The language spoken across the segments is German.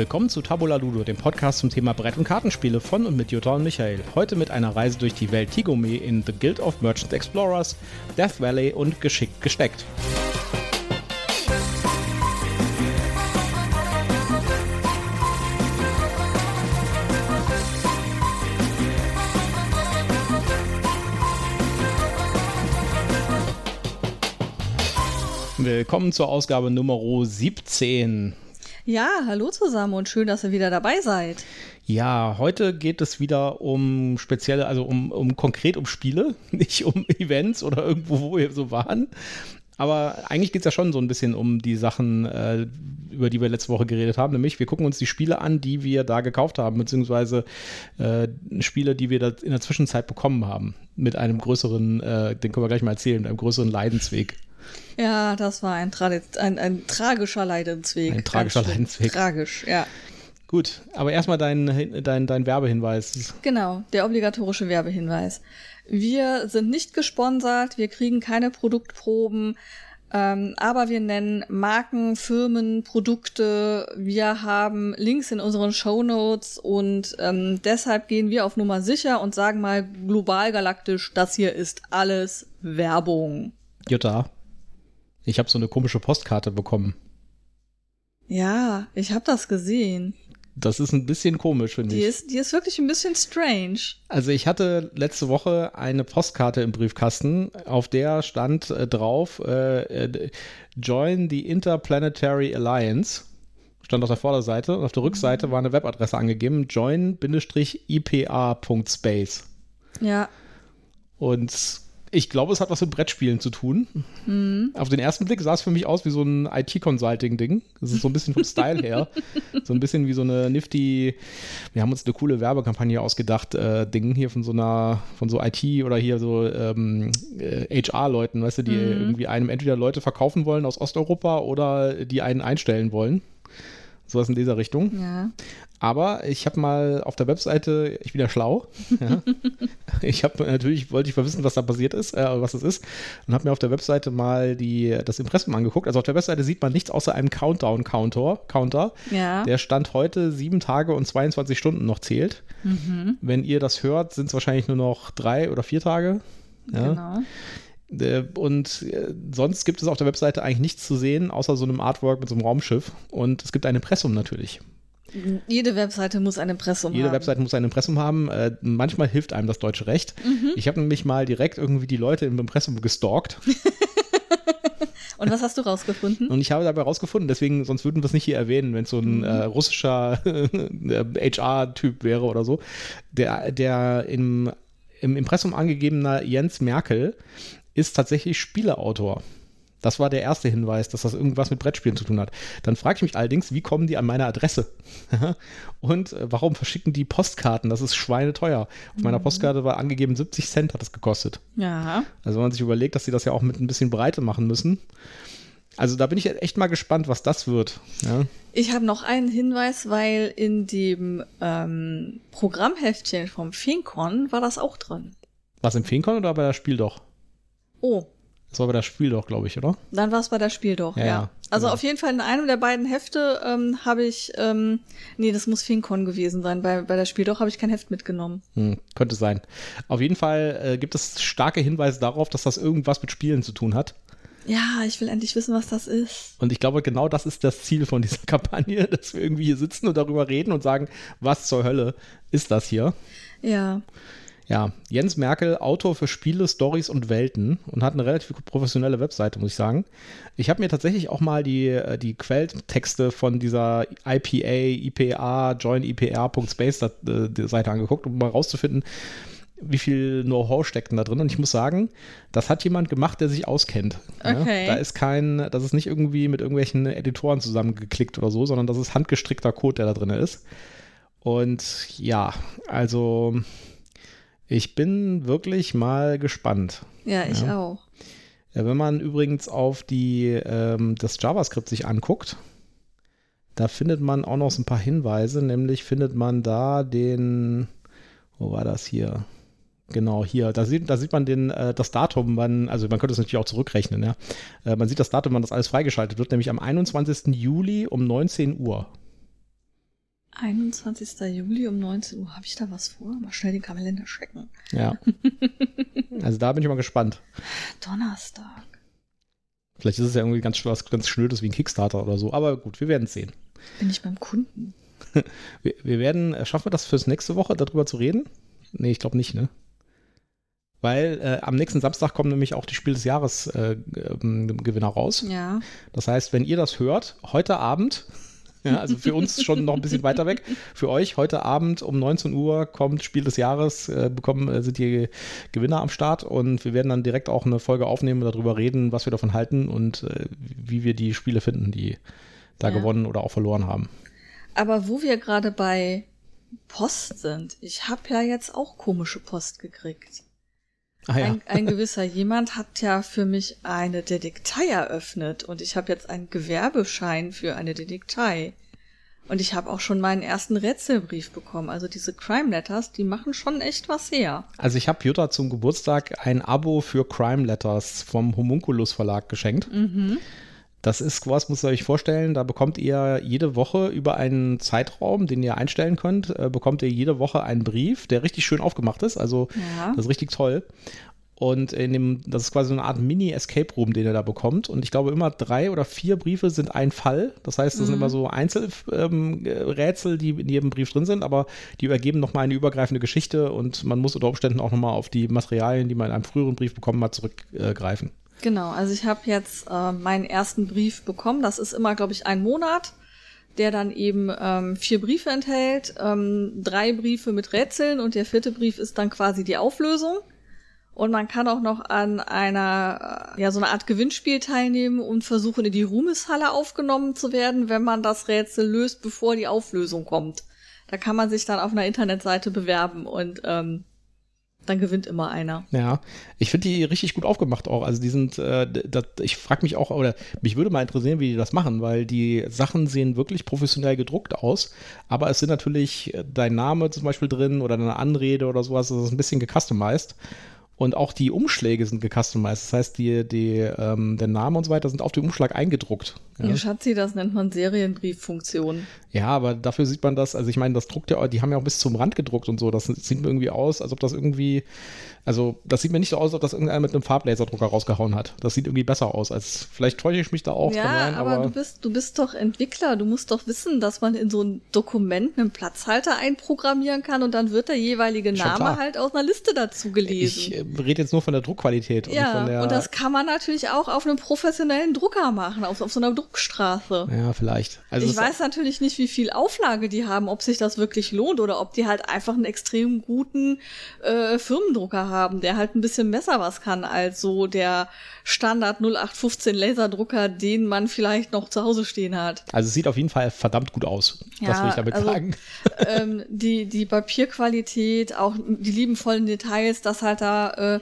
Willkommen zu Tabula Ludo, dem Podcast zum Thema Brett- und Kartenspiele von und mit Jutta und Michael. Heute mit einer Reise durch die Welt Tigome in The Guild of Merchant Explorers, Death Valley und Geschickt gesteckt. Willkommen zur Ausgabe Nummer 17. Ja, hallo zusammen und schön, dass ihr wieder dabei seid. Ja, heute geht es wieder um spezielle, also um, um konkret um Spiele, nicht um Events oder irgendwo, wo wir so waren. Aber eigentlich geht es ja schon so ein bisschen um die Sachen, äh, über die wir letzte Woche geredet haben. Nämlich, wir gucken uns die Spiele an, die wir da gekauft haben, beziehungsweise äh, Spiele, die wir da in der Zwischenzeit bekommen haben. Mit einem größeren, äh, den können wir gleich mal erzählen, mit einem größeren Leidensweg. Ja, das war ein, ein, ein tragischer Leidensweg. Ein tragischer Leidensweg. Tragisch, ja. Gut, aber erstmal dein, dein, dein Werbehinweis. Genau, der obligatorische Werbehinweis. Wir sind nicht gesponsert, wir kriegen keine Produktproben, ähm, aber wir nennen Marken, Firmen, Produkte. Wir haben Links in unseren Show Notes und ähm, deshalb gehen wir auf Nummer sicher und sagen mal global galaktisch, das hier ist alles Werbung. Jutta, ich habe so eine komische Postkarte bekommen. Ja, ich habe das gesehen. Das ist ein bisschen komisch, finde ich. Ist, die ist wirklich ein bisschen strange. Also ich hatte letzte Woche eine Postkarte im Briefkasten, auf der stand äh, drauf, äh, äh, Join the Interplanetary Alliance. Stand auf der Vorderseite und auf der Rückseite war eine Webadresse angegeben, join-ipa.space. Ja. Und ich glaube, es hat was mit Brettspielen zu tun. Mhm. Auf den ersten Blick sah es für mich aus wie so ein IT-Consulting-Ding. Das ist so ein bisschen vom Style her. So ein bisschen wie so eine nifty, wir haben uns eine coole Werbekampagne ausgedacht, äh, Ding hier von so einer, von so IT oder hier so ähm, äh, HR-Leuten, weißt du, die mhm. irgendwie einem entweder Leute verkaufen wollen aus Osteuropa oder die einen einstellen wollen. Sowas in dieser Richtung. Ja. Aber ich habe mal auf der Webseite, ich bin ja schlau. Ja. ich habe natürlich, wollte ich mal wissen, was da passiert ist, äh, was es ist. Und habe mir auf der Webseite mal die, das Impressum angeguckt. Also auf der Webseite sieht man nichts außer einem Countdown-Counter. Counter, ja. Der Stand heute sieben Tage und 22 Stunden noch zählt. Mhm. Wenn ihr das hört, sind es wahrscheinlich nur noch drei oder vier Tage. Ja. Genau. Äh, und äh, sonst gibt es auf der Webseite eigentlich nichts zu sehen, außer so einem Artwork mit so einem Raumschiff. Und es gibt ein Impressum natürlich. Jede Webseite muss ein Impressum Jede haben. Jede Webseite muss ein Impressum haben. Äh, manchmal hilft einem das deutsche Recht. Mhm. Ich habe nämlich mal direkt irgendwie die Leute im Impressum gestalkt. Und was hast du rausgefunden? Und ich habe dabei rausgefunden, deswegen, sonst würden wir es nicht hier erwähnen, wenn es so ein mhm. äh, russischer HR-Typ wäre oder so. Der, der im, im Impressum angegebener Jens Merkel ist tatsächlich Spieleautor. Das war der erste Hinweis, dass das irgendwas mit Brettspielen zu tun hat. Dann frage ich mich allerdings, wie kommen die an meine Adresse? Und äh, warum verschicken die Postkarten? Das ist schweineteuer. Auf mhm. meiner Postkarte war angegeben 70 Cent hat das gekostet. Ja. Also wenn man sich überlegt, dass sie das ja auch mit ein bisschen Breite machen müssen. Also da bin ich echt mal gespannt, was das wird. Ja. Ich habe noch einen Hinweis, weil in dem ähm, Programmheftchen vom Fincon war das auch drin. Was im Fincon oder bei der Spiel doch? Oh, das war bei der Spiel doch, glaube ich, oder? Dann war es bei der Spiel doch, ja. ja. Also genau. auf jeden Fall in einem der beiden Hefte ähm, habe ich, ähm, nee, das muss FinCon gewesen sein. Bei, bei der Spiel doch habe ich kein Heft mitgenommen. Hm, könnte sein. Auf jeden Fall äh, gibt es starke Hinweise darauf, dass das irgendwas mit Spielen zu tun hat. Ja, ich will endlich wissen, was das ist. Und ich glaube, genau das ist das Ziel von dieser Kampagne, dass wir irgendwie hier sitzen und darüber reden und sagen, was zur Hölle ist das hier? Ja. Ja, Jens Merkel, Autor für Spiele, Stories und Welten und hat eine relativ professionelle Webseite, muss ich sagen. Ich habe mir tatsächlich auch mal die, äh, die Quelltexte von dieser IPA, IPA, joinipr.space äh, Seite angeguckt, um mal rauszufinden, wie viel Know-how steckt denn da drin. Und ich muss sagen, das hat jemand gemacht, der sich auskennt. Okay. Ja? Da ist kein, das ist nicht irgendwie mit irgendwelchen Editoren zusammengeklickt oder so, sondern das ist handgestrickter Code, der da drin ist. Und ja, also ich bin wirklich mal gespannt. Ja, ich ja. auch. Wenn man übrigens auf die, ähm, das JavaScript sich anguckt, da findet man auch noch so ein paar Hinweise, nämlich findet man da den, wo war das hier? Genau, hier, da sieht, da sieht man den, äh, das Datum, wann, also man könnte es natürlich auch zurückrechnen, ja. Äh, man sieht das Datum, wann das alles freigeschaltet wird, nämlich am 21. Juli um 19 Uhr. 21. Juli um 19 Uhr. Habe ich da was vor? Mal schnell den Kalender checken. Ja. also da bin ich mal gespannt. Donnerstag. Vielleicht ist es ja irgendwie ganz, was ganz Schnödes wie ein Kickstarter oder so. Aber gut, wir werden es sehen. Bin ich beim Kunden? wir, wir werden, äh, schaffen wir das fürs nächste Woche, darüber zu reden? Nee, ich glaube nicht, ne? Weil äh, am nächsten Samstag kommen nämlich auch die Spiel des Jahres äh, ähm, Gewinner raus. Ja. Das heißt, wenn ihr das hört, heute Abend, ja, also für uns schon noch ein bisschen weiter weg, für euch heute Abend um 19 Uhr kommt Spiel des Jahres, äh, bekommen, äh, sind die Gewinner am Start und wir werden dann direkt auch eine Folge aufnehmen und darüber reden, was wir davon halten und äh, wie wir die Spiele finden, die da Ja. gewonnen oder auch verloren haben. Aber wo wir gerade bei Post sind, ich habe ja jetzt auch komische Post gekriegt. Ah ja. Ein, ein gewisser jemand hat ja für mich eine Detektei eröffnet und ich habe jetzt einen Gewerbeschein für eine Detektei. Und ich habe auch schon meinen ersten Rätselbrief bekommen. Also diese Crime Letters, die machen schon echt was her. Also ich habe Jutta zum Geburtstag ein Abo für Crime Letters vom Homunculus Verlag geschenkt. Mhm. Das ist was, muss ihr euch vorstellen, da bekommt ihr jede Woche über einen Zeitraum, den ihr einstellen könnt, äh, bekommt ihr jede Woche einen Brief, der richtig schön aufgemacht ist. Also Ja. das ist richtig toll. Und in dem, das ist quasi so eine Art Mini-Escape Room, den ihr da bekommt. Und ich glaube, immer drei oder vier Briefe sind ein Fall. Das heißt, das sind immer so Einzelrätsel, die in jedem Brief drin sind, aber die übergeben nochmal eine übergreifende Geschichte und man muss unter Umständen auch nochmal auf die Materialien, die man in einem früheren Brief bekommen hat, zurückgreifen. Genau, also ich habe jetzt äh, meinen ersten Brief bekommen. Das ist immer, glaube ich, ein Monat, der dann eben ähm, vier Briefe enthält, ähm, drei Briefe mit Rätseln und der vierte Brief ist dann quasi die Auflösung. Und man kann auch noch an einer, äh, ja, so eine Art Gewinnspiel teilnehmen und versuchen, in die Ruhmeshalle aufgenommen zu werden, wenn man das Rätsel löst, bevor die Auflösung kommt. Da kann man sich dann auf einer Internetseite bewerben und ähm, dann gewinnt immer einer. Ja, ich finde die richtig gut aufgemacht auch. Also die sind, äh, das, ich frage mich auch, oder mich würde mal interessieren, wie die das machen, weil die Sachen sehen wirklich professionell gedruckt aus, aber es sind natürlich äh, dein Name zum Beispiel drin oder deine Anrede oder sowas, das ist ein bisschen gecustomized. Und auch die Umschläge sind gecustomized. Das heißt, die, die, ähm, der Name und so weiter sind auf dem Umschlag eingedruckt. Ja. Ja. Schatzi, das nennt man Serienbrieffunktion. ja, aber dafür sieht man das, also ich meine, das druckt ja, die haben ja auch bis zum Rand gedruckt und so. Das sieht mir irgendwie aus, als ob das irgendwie, also das sieht mir nicht so aus, als ob das irgendeiner mit einem Farblaserdrucker rausgehauen hat. Das sieht irgendwie besser aus. Als vielleicht täusche ich mich da auch. ja, kann sein, aber, du bist, du bist doch Entwickler. Du musst doch wissen, dass man in so ein Dokument einen Platzhalter einprogrammieren kann und dann wird der jeweilige Name halt aus einer Liste dazu gelesen. ich äh, rede jetzt nur von der Druckqualität und ja, von der. und das kann man natürlich auch auf einem professionellen Drucker machen, auf, auf so einer Druckstraße. ja, vielleicht. Also ich weiß natürlich nicht, wie viel Auflage die haben, ob sich das wirklich lohnt oder ob die halt einfach einen extrem guten äh, Firmendrucker haben, der halt ein bisschen besser was kann als so der Standard 0815 Laserdrucker, den man vielleicht noch zu Hause stehen hat. Also es sieht auf jeden Fall verdammt gut aus. das Ja, will ich damit also- sagen. ähm, die, die Papierqualität, auch die liebenvollen Details, dass halt da äh,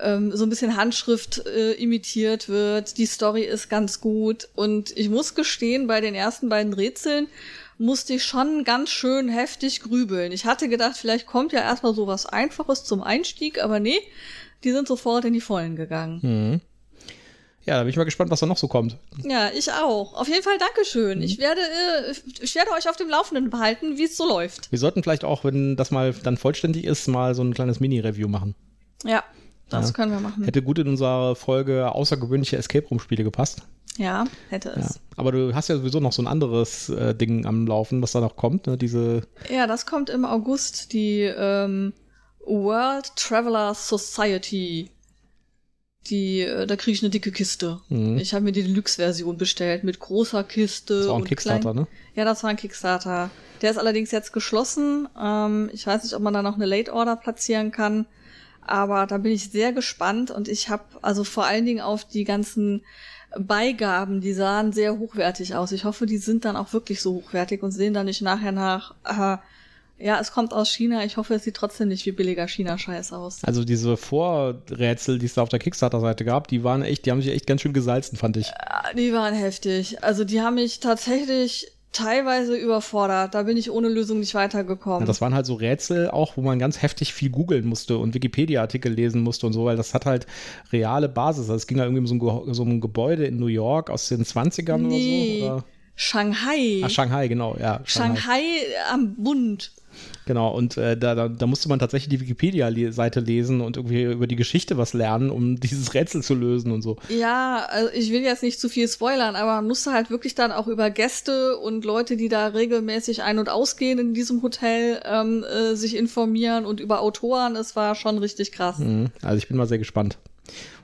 ähm, so ein bisschen Handschrift äh, imitiert wird. Die Story ist ganz gut. Und ich muss gestehen, bei den ersten beiden Rätseln musste ich schon ganz schön heftig grübeln. Ich hatte gedacht, vielleicht kommt ja erstmal so was Einfaches zum Einstieg, aber nee, die sind sofort in die Vollen gegangen. Mhm. Ja, da bin ich mal gespannt, was da noch so kommt. Ja, ich auch. Auf jeden Fall Dankeschön. Ich werde, äh, ich werde euch auf dem Laufenden behalten, wie es so läuft. Wir sollten vielleicht auch, wenn das mal dann vollständig ist, mal so ein kleines Mini-Review machen. Ja, das Ja. können wir machen. Hätte gut in unserer Folge außergewöhnliche Escape Room-Spiele gepasst. Ja, hätte Ja. es. Aber du hast ja sowieso noch so ein anderes äh, Ding am Laufen, was da noch kommt. Ne? Diese, Ja, das kommt im August, die ähm, World Traveler Society. Die, äh, da kriege ich eine dicke Kiste. Mhm. Ich habe mir die Deluxe-Version bestellt mit großer Kiste. das war ein und Kickstarter, klein- ne? Ja, das war ein Kickstarter. Der ist allerdings jetzt geschlossen. Ähm, ich weiß nicht, ob man da noch eine Late Order platzieren kann. Aber da bin ich sehr gespannt und ich habe also vor allen Dingen auf die ganzen Beigaben, die sahen sehr hochwertig aus. Ich hoffe, die sind dann auch wirklich so hochwertig und sehen dann nicht nachher nach, äh, ja, es kommt aus China. Ich hoffe, es sieht trotzdem nicht wie billiger China-Scheiß aus. Also diese Vorrätsel, die es da auf der Kickstarter-Seite gab, die waren echt, die haben sich echt ganz schön gesalzen, fand ich. Ah, Die waren heftig. Also die haben mich tatsächlich teilweise überfordert. Da bin ich ohne Lösung nicht weitergekommen. Ja, das waren halt so Rätsel auch, wo man ganz heftig viel googeln musste und Wikipedia-Artikel lesen musste und so, weil das hat halt reale Basis. Also es ging da irgendwie um so ein, so ein Gebäude in New York aus den 20ern Nee. oder so. Oder? Shanghai. Ach, Shanghai, genau, ja. Shanghai, Shanghai am Bund. Genau, und äh, da, da, da, musste man tatsächlich die Wikipedia-Seite lesen und irgendwie über die Geschichte was lernen, um dieses Rätsel zu lösen und so. Ja, also ich will jetzt nicht zu viel spoilern, aber man musste halt wirklich dann auch über Gäste und Leute, die da regelmäßig ein- und ausgehen in diesem Hotel, ähm, äh, sich informieren und über Autoren. Es war schon richtig krass. Mhm, also ich bin mal sehr gespannt.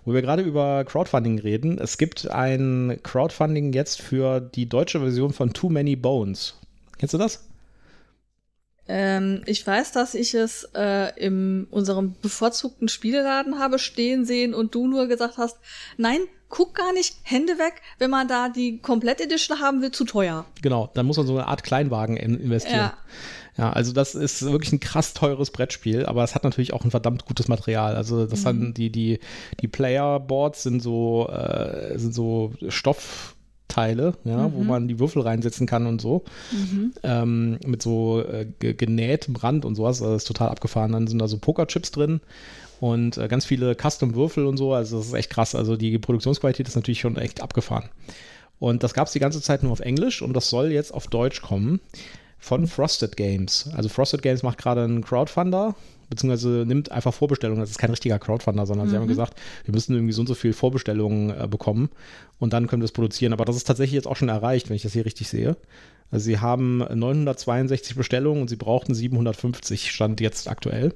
Wo wir gerade über Crowdfunding reden, es gibt ein Crowdfunding jetzt für die deutsche Version von Too Many Bones. Kennst du das? Ähm, ich weiß, dass ich es äh, in unserem bevorzugten Spieleladen habe stehen sehen und du nur gesagt hast, nein, guck gar nicht, Hände weg, wenn man da die Komplett-Edition haben will, zu teuer. Genau, dann muss man so eine Art Kleinwagen investieren. Ja. Ja, also das ist wirklich ein krass teures Brettspiel, aber es hat natürlich auch ein verdammt gutes Material. Also das mhm. haben die, die, die Player-Boards sind so, äh, sind so Stoff. Teile, ja, mhm. wo man die Würfel reinsetzen kann und so. Mhm. Ähm, mit so äh, genähtem Rand und sowas. Also das ist total abgefahren. Dann sind da so Pokerchips drin und äh, ganz viele Custom-Würfel und so. Also das ist echt krass. Also die Produktionsqualität ist natürlich schon echt abgefahren. Und das gab es die ganze Zeit nur auf Englisch und das soll jetzt auf Deutsch kommen von Frosted Games. Also Frosted Games macht gerade einen Crowdfunder beziehungsweise nimmt einfach Vorbestellungen. Das ist kein richtiger Crowdfunder, sondern mhm. sie haben mhm. gesagt, wir müssen irgendwie so und so viel Vorbestellungen äh, bekommen und dann können wir es produzieren. Aber das ist tatsächlich jetzt auch schon erreicht, wenn ich das hier richtig sehe. Also sie haben 962 Bestellungen und sie brauchten 750, stand jetzt aktuell.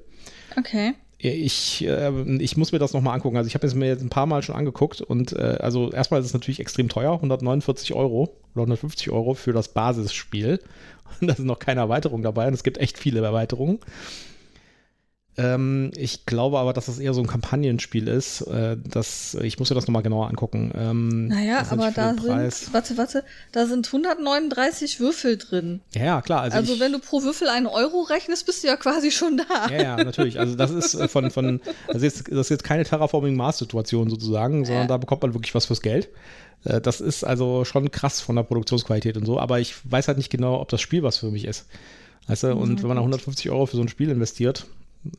Okay. Ich, äh, ich muss mir das nochmal angucken. Also ich habe es mir jetzt ein paar Mal schon angeguckt und äh, also erstmal ist es natürlich extrem teuer, 149 Euro oder 150 Euro für das Basisspiel. Und da sind noch keine Erweiterungen dabei und es gibt echt viele Erweiterungen. Ähm, ich glaube aber, dass das eher so ein Kampagnenspiel ist. Äh, das, ich muss mir das nochmal genauer angucken. Ähm, naja, aber da sind, warte, warte, da sind 139 Würfel drin. Ja, klar. Also, also ich, wenn du pro Würfel einen Euro rechnest, bist du ja quasi schon da. Ja, ja, natürlich. Also das ist äh, von, von also jetzt, das ist jetzt keine Terraforming-Mars-Situation sozusagen, sondern ja. da bekommt man wirklich was fürs Geld. Äh, das ist also schon krass von der Produktionsqualität und so, aber ich weiß halt nicht genau, ob das Spiel was für mich ist. Weißt du, und wenn man da 150 Euro für so ein Spiel investiert,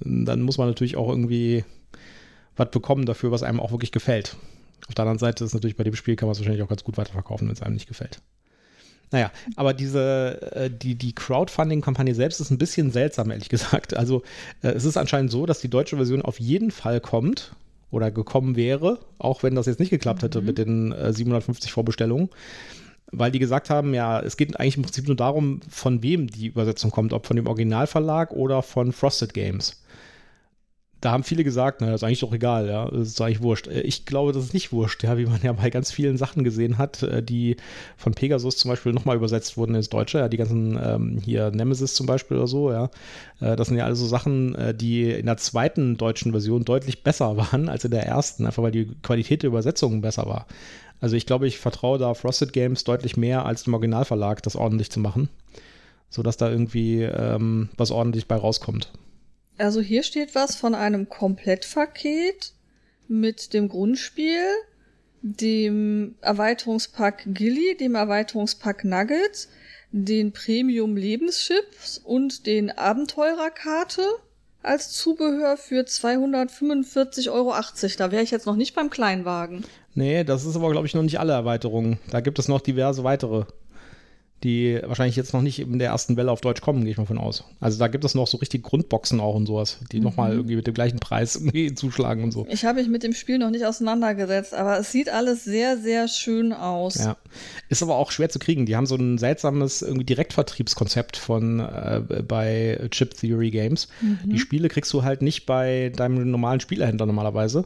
dann muss man natürlich auch irgendwie was bekommen dafür, was einem auch wirklich gefällt. Auf der anderen Seite ist natürlich bei dem Spiel kann man es wahrscheinlich auch ganz gut weiterverkaufen, wenn es einem nicht gefällt. Naja, aber diese, äh, die, die Crowdfunding-Kampagne selbst ist ein bisschen seltsam, ehrlich gesagt. Also äh, es ist anscheinend so, dass die deutsche Version auf jeden Fall kommt oder gekommen wäre, auch wenn das jetzt nicht geklappt hätte mhm. mit den 750 Vorbestellungen weil die gesagt haben, ja, es geht eigentlich im Prinzip nur darum, von wem die Übersetzung kommt, ob von dem Originalverlag oder von Frosted Games. Da haben viele gesagt, naja, ist eigentlich doch egal, ja, das ist eigentlich wurscht. Äh, ich glaube, das ist nicht wurscht, ja, wie man ja bei ganz vielen Sachen gesehen hat, äh, die von Pegasus zum Beispiel nochmal übersetzt wurden ins Deutsche, ja, die ganzen ähm, hier Nemesis zum Beispiel oder so, ja. Äh, das sind ja also Sachen, die in der zweiten deutschen Version deutlich besser waren als in der ersten, einfach weil die Qualität der Übersetzungen besser war. Also ich glaube, ich vertraue da Frosted Games deutlich mehr als dem Originalverlag, das ordentlich zu machen, sodass da irgendwie ähm, was ordentlich bei rauskommt. Also hier steht was von einem Komplettpaket mit dem Grundspiel, dem Erweiterungspack Gilly, dem Erweiterungspack Nugget, den Premium Lebenschips und den Abenteurerkarte als Zubehör für 245,80 Euro. Da wäre ich jetzt noch nicht beim Kleinwagen. Nee, das ist aber, glaube ich, noch nicht alle Erweiterungen. Da gibt es noch diverse weitere, die wahrscheinlich jetzt noch nicht in der ersten Welle auf Deutsch kommen, gehe ich mal von aus. Also da gibt es noch so richtig Grundboxen auch und sowas, die mhm. nochmal irgendwie mit dem gleichen Preis irgendwie zuschlagen und so. Ich habe mich mit dem Spiel noch nicht auseinandergesetzt, aber es sieht alles sehr, sehr schön aus. Ja. Ist aber auch schwer zu kriegen. Die haben so ein seltsames irgendwie Direktvertriebskonzept von äh, bei Chip Theory Games. Mhm. Die Spiele kriegst du halt nicht bei deinem normalen Spielerhändler normalerweise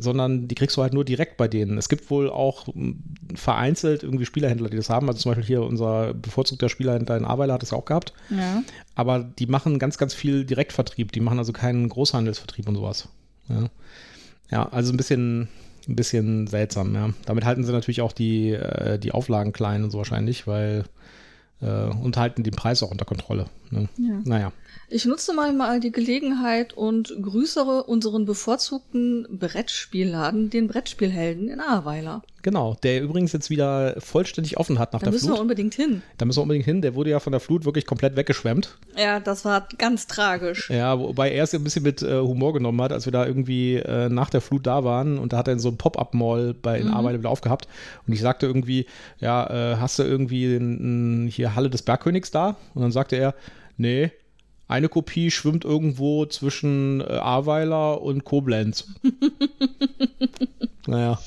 sondern die kriegst du halt nur direkt bei denen. Es gibt wohl auch hm, vereinzelt irgendwie Spielerhändler, die das haben. Also zum Beispiel hier unser bevorzugter Spielerhändler in Aweiler hat das auch gehabt. Ja. Aber die machen ganz, ganz viel Direktvertrieb. Die machen also keinen Großhandelsvertrieb und sowas. Ja, ja also ein bisschen, ein bisschen seltsam, ja. Damit halten sie natürlich auch die, äh, die Auflagen klein und so wahrscheinlich, weil äh, und halten den Preis auch unter Kontrolle. Ne? Ja. Naja. Ich nutze mal die Gelegenheit und grüßere unseren bevorzugten Brettspielladen, den Brettspielhelden in Ahrweiler. Genau, der übrigens jetzt wieder vollständig offen hat nach Da der müssen Flut. wir unbedingt hin. da müssen wir unbedingt hin. Der wurde ja von der Flut wirklich komplett weggeschwemmt. Ja, das war ganz tragisch. Ja, wobei er es ja ein bisschen mit äh, Humor genommen hat, als wir da irgendwie äh, nach der Flut da waren und da hat er in so einem Pop-Up-Mall bei in Arbeit wieder aufgehabt und ich sagte irgendwie, ja, äh, hast du irgendwie n, n, hier Halle des Bergkönigs da? Und dann sagte er, nee, eine Kopie schwimmt irgendwo zwischen äh, Ahrweiler und Koblenz. naja,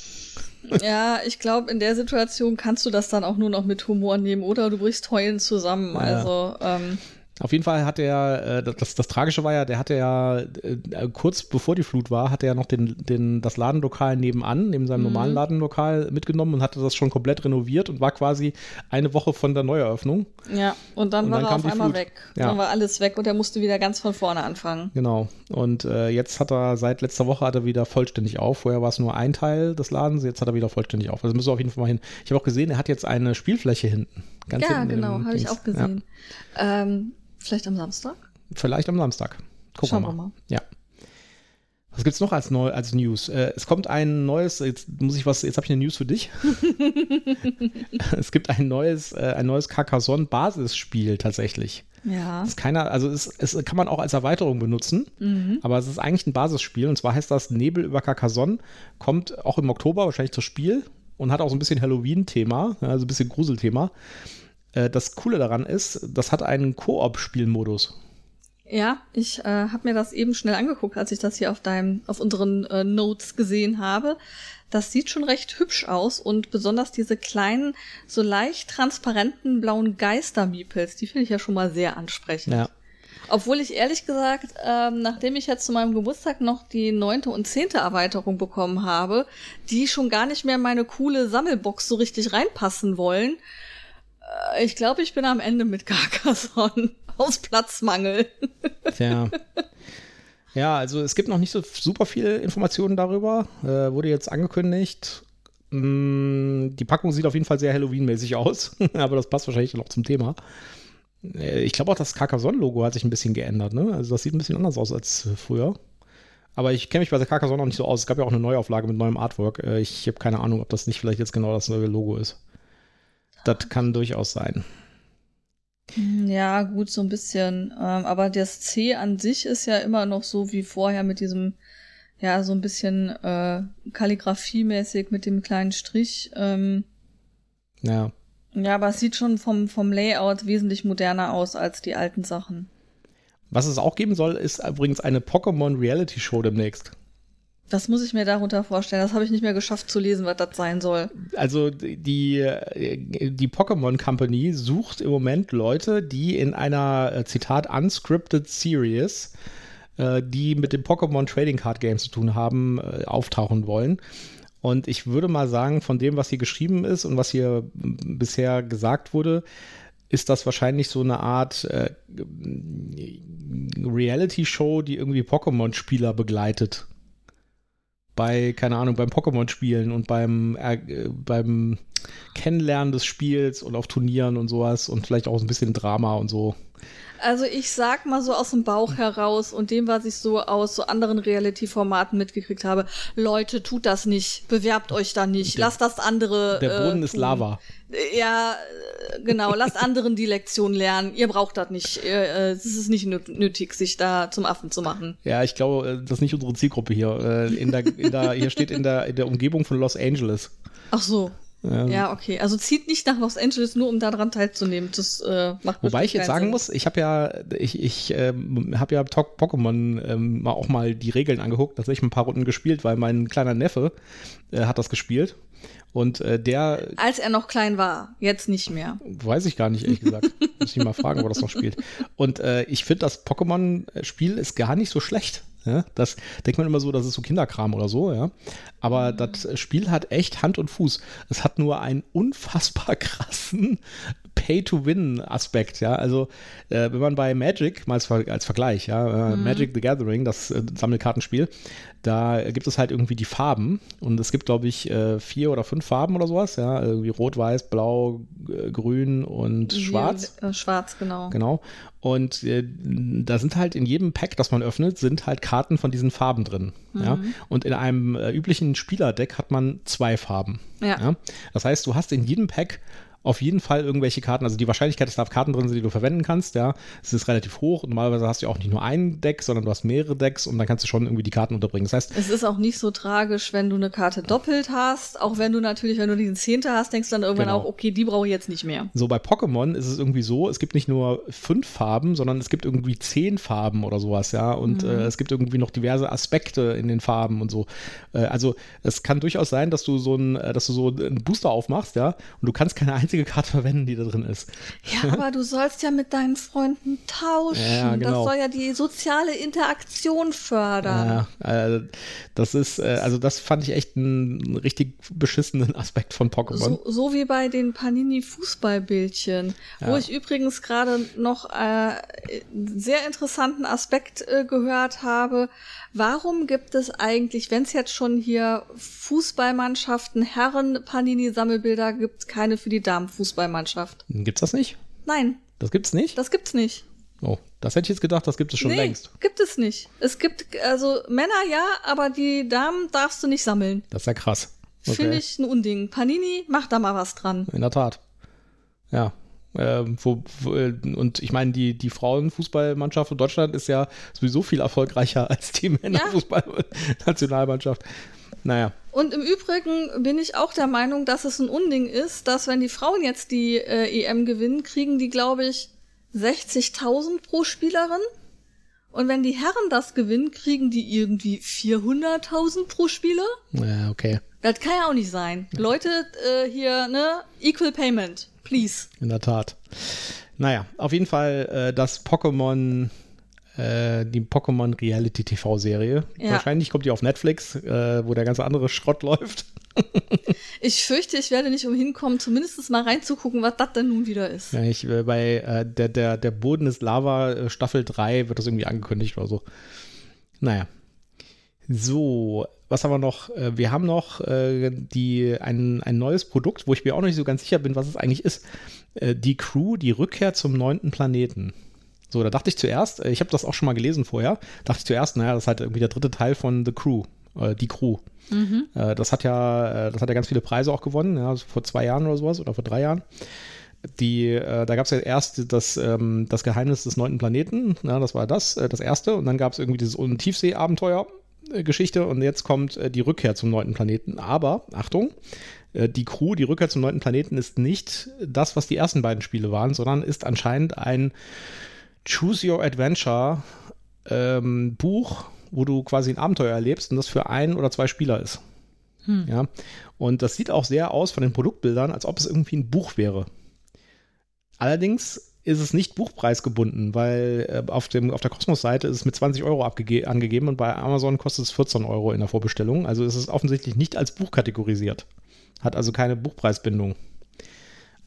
Ja, ich glaube, in der Situation kannst du das dann auch nur noch mit Humor nehmen oder du brichst heulen zusammen. Ja. Also, ähm, Auf jeden Fall hat er, äh, das, das Tragische war ja, der hatte ja äh, kurz bevor die Flut war, hatte er noch den, den, das Ladenlokal nebenan, neben seinem normalen Ladenlokal mitgenommen und hatte das schon komplett renoviert und war quasi eine Woche von der Neueröffnung. ja, und dann Und war dann er auf einmal Flut. weg. Ja. Dann war alles weg und er musste wieder ganz von vorne anfangen. Genau. Und äh, jetzt hat er, seit letzter Woche hat er wieder vollständig auf. Vorher war es nur ein Teil des Ladens, jetzt hat er wieder vollständig auf. Also müssen wir auf jeden Fall mal hin. Ich habe auch gesehen, er hat jetzt eine Spielfläche hinten. Ganz ja, hinten genau, habe ich auch gesehen. Ähm, vielleicht am Samstag? Vielleicht am Samstag. Gucken Schauen wir mal. mal. Ja. Was gibt's noch als, neu, als News? Äh, es kommt ein neues, jetzt muss ich was, jetzt habe ich eine News für dich. es gibt ein neues, äh, ein neues Carcassonne-Basisspiel tatsächlich. Ja. Ist keiner, also es, es kann man auch als Erweiterung benutzen, aber es ist eigentlich ein Basisspiel und zwar heißt das Nebel über Carcassonne, kommt auch im Oktober wahrscheinlich zur Spiel und hat auch so ein bisschen Halloween-Thema, also ein bisschen Gruselthema. Äh, Das Coole daran ist, das hat einen Koop-Spielmodus. Ja, ich äh, habe mir das eben schnell angeguckt, als ich das hier auf deinem, auf unseren äh, Notes gesehen habe. Das sieht schon recht hübsch aus und besonders diese kleinen, so leicht transparenten blauen Geister-Miepels, die finde ich ja schon mal sehr ansprechend. Ja. Obwohl ich ehrlich gesagt, ähm, nachdem ich jetzt zu meinem Geburtstag noch die neunte und zehnte Erweiterung bekommen habe, die schon gar nicht mehr in meine coole Sammelbox so richtig reinpassen wollen, äh, ich glaube, ich bin am Ende mit Carcassonne. Aus Platzmangel. Tja. Ja, also es gibt noch nicht so super viele Informationen darüber. Äh, wurde jetzt angekündigt. Mm, Die Packung sieht auf jeden Fall sehr Halloween-mäßig aus, aber das passt wahrscheinlich noch zum Thema. Äh, Ich glaube auch, das Carcassonne-Logo hat sich ein bisschen geändert. Ne? Also das sieht ein bisschen anders aus als äh, früher. Aber ich kenne mich bei der Carcassonne noch nicht so aus. Es gab ja auch eine Neuauflage mit neuem Artwork. Äh, Ich habe keine Ahnung, ob das nicht vielleicht jetzt genau das neue Logo ist. Das kann durchaus sein. Ja, gut, so ein bisschen. Ähm, aber das C an sich ist ja immer noch so wie vorher mit diesem, ja, so ein bisschen äh, Kalligrafie-mäßig mit dem kleinen Strich. Ähm, Ja. ja, aber es sieht schon vom, vom Layout wesentlich moderner aus als die alten Sachen. Was es auch geben soll, ist übrigens eine Pokémon Reality Show demnächst. Was muss ich mir darunter vorstellen? Das habe ich nicht mehr geschafft zu lesen, was das sein soll. Also die, die Pokémon Company sucht im Moment Leute, die in einer, äh, Zitat, unscripted Series, äh, die mit dem Pokémon Trading Card Game zu tun haben, äh, auftauchen wollen. Und ich würde mal sagen, von dem, was hier geschrieben ist und was hier bisher gesagt wurde, ist das wahrscheinlich so eine Art äh, Reality-Show, die irgendwie Pokémon-Spieler begleitet bei, keine Ahnung, beim Pokémon-Spielen und beim, äh, beim Kennenlernen des Spiels und auf Turnieren und sowas und vielleicht auch ein bisschen Drama und so. Also ich sag mal so aus dem Bauch heraus und dem, was ich so aus so anderen Reality-Formaten mitgekriegt habe, Leute, tut das nicht, bewerbt euch da nicht, Der- lasst das andere. Der Boden äh, ist. Lava. Ja, äh, genau, lasst anderen die Lektion lernen. Ihr braucht das nicht. Äh, äh, Es ist nicht nö- nötig, sich da zum Affen zu machen. Ja, ich glaube, äh, das ist nicht unsere Zielgruppe hier. Äh, In der, in der, hier steht in der, in der Umgebung von Los Angeles. Ach so. Ähm, Ja, okay. Also zieht nicht nach Los Angeles, nur um daran teilzunehmen. Das äh, macht Wobei ich jetzt sagen Sinn. muss, ich habe ja, ich, ich ähm, habe ja Pokémon ähm, mal auch mal die Regeln angeguckt, tatsächlich ein paar Runden gespielt, weil mein kleiner Neffe äh, hat das gespielt und äh, der Als er noch klein war, jetzt nicht mehr. Weiß ich gar nicht, ehrlich gesagt. Muss ich mal fragen, wo das noch spielt. Und äh, ich finde, das Pokémon-Spiel ist gar nicht so schlecht. Ja? Das denkt man immer so, das ist so Kinderkram oder so, ja. Aber das Spiel hat echt Hand und Fuß. Es hat nur einen unfassbar krassen Pay-to-Win-Aspekt, ja. Also, äh, wenn man bei Magic, mal als, als Vergleich, ja, äh, mhm. Magic the Gathering, das äh, Sammelkartenspiel, da gibt es halt irgendwie die Farben und es gibt, glaube ich, äh, vier oder fünf Farben oder sowas, ja, irgendwie rot, weiß, blau, grün und schwarz. Äh, schwarz, genau. Genau. Und äh, da sind halt in jedem Pack, das man öffnet, sind halt Karten von diesen Farben drin. Mhm. Ja? Und in einem äh, üblichen Spielerdeck hat man zwei Farben. Ja. ja. Das heißt, du hast in jedem Pack auf jeden Fall irgendwelche Karten. Also die Wahrscheinlichkeit, dass da Karten drin sind, die du verwenden kannst, ja, es ist relativ hoch. Und normalerweise hast du ja auch nicht nur ein Deck, sondern du hast mehrere Decks und dann kannst du schon irgendwie die Karten unterbringen. Das heißt, es ist auch nicht so tragisch, wenn du eine Karte doppelt hast. Auch wenn du natürlich, wenn du diesen Zehnte hast, denkst du dann irgendwann genau. auch, okay, die brauche ich jetzt nicht mehr. So bei Pokémon ist es irgendwie so, es gibt nicht nur fünf Farben, sondern es gibt irgendwie zehn Farben oder sowas, ja. Und mhm. äh, es gibt irgendwie noch diverse Aspekte in den Farben und so. Äh, also es kann durchaus sein, dass du so ein, äh, dass du so einen Booster aufmachst, ja, und du kannst keine einzige Karte verwenden, die da drin ist. Ja, aber du sollst ja mit deinen Freunden tauschen. Ja, genau. Das soll ja die soziale Interaktion fördern. Ja, äh, das ist, äh, also das fand ich echt einen richtig beschissenen Aspekt von Pokémon. So, so, wie bei den Panini-Fußballbildchen, ja. wo ich übrigens gerade noch äh, sehr interessanten Aspekt äh, gehört habe. Warum gibt es eigentlich, wenn es jetzt schon hier Fußballmannschaften, Herren Panini-Sammelbilder gibt, keine für die Damenfußballmannschaft? Gibt's das nicht? Nein. Das gibt's nicht? Das gibt's nicht. Oh, das hätte ich jetzt gedacht, das gibt es schon nee, längst. Gibt es nicht. Es gibt, also Männer ja, aber die Damen darfst du nicht sammeln. Das ist ja krass. Okay. Finde ich ein Unding. Panini, mach da mal was dran. In der Tat. Ja, ähm, wo, wo, und ich meine, die, die Frauenfußballmannschaft von Deutschland ist ja sowieso viel erfolgreicher als die Männerfußballnationalmannschaft. Naja. Und im Übrigen bin ich auch der Meinung, dass es ein Unding ist, dass wenn die Frauen jetzt die äh, EM gewinnen, kriegen die, glaube ich, 60.000 pro Spielerin. Und wenn die Herren das gewinnen, kriegen die irgendwie 400.000 pro Spieler. Ja, okay. Das kann ja auch nicht sein. Leute, äh, hier, ne, Equal Payment. Please. In der Tat. Naja, auf jeden Fall äh, das Pokémon, äh, die Pokémon Reality TV-Serie. Ja. Wahrscheinlich kommt die auf Netflix, äh, wo der ganze andere Schrott läuft. ich fürchte, ich werde nicht umhin kommen, zumindest mal reinzugucken, was das denn nun wieder ist. Ja, ich, äh, bei äh, der, der, der Boden ist Lava, äh, Staffel 3 wird das irgendwie angekündigt oder so. Naja. So, was haben wir noch? Äh, wir haben noch äh, die, ein, ein neues Produkt, wo ich mir auch noch nicht so ganz sicher bin, was es eigentlich ist. Äh, die Crew, die Rückkehr zum neunten Planeten. So, da dachte ich zuerst, ich habe das auch schon mal gelesen vorher, dachte ich zuerst, naja, das ist halt irgendwie der dritte Teil von The Crew, äh, die Crew. Mhm. Äh, das hat ja, das hat ja ganz viele Preise auch gewonnen, ja, vor zwei Jahren oder sowas oder vor drei Jahren. Die, äh, da gab es ja erst das, ähm, das Geheimnis des neunten Planeten, ja, das war das, das erste, und dann gab es irgendwie dieses Tiefsee-Abenteuer Geschichte und jetzt kommt äh, die Rückkehr zum neunten Planeten. Aber, Achtung, äh, die Crew, die Rückkehr zum neunten Planeten ist nicht das, was die ersten beiden Spiele waren, sondern ist anscheinend ein Choose Your Adventure ähm, Buch, wo du quasi ein Abenteuer erlebst und das für ein oder zwei Spieler ist. Hm. Ja. Und das sieht auch sehr aus von den Produktbildern, als ob es irgendwie ein Buch wäre. Allerdings ist es nicht buchpreisgebunden, weil äh, auf, dem, auf der Kosmos-Seite ist es mit 20 Euro angegeben und bei Amazon kostet es 14 Euro in der Vorbestellung. Also ist es offensichtlich nicht als Buch kategorisiert. Hat also keine Buchpreisbindung.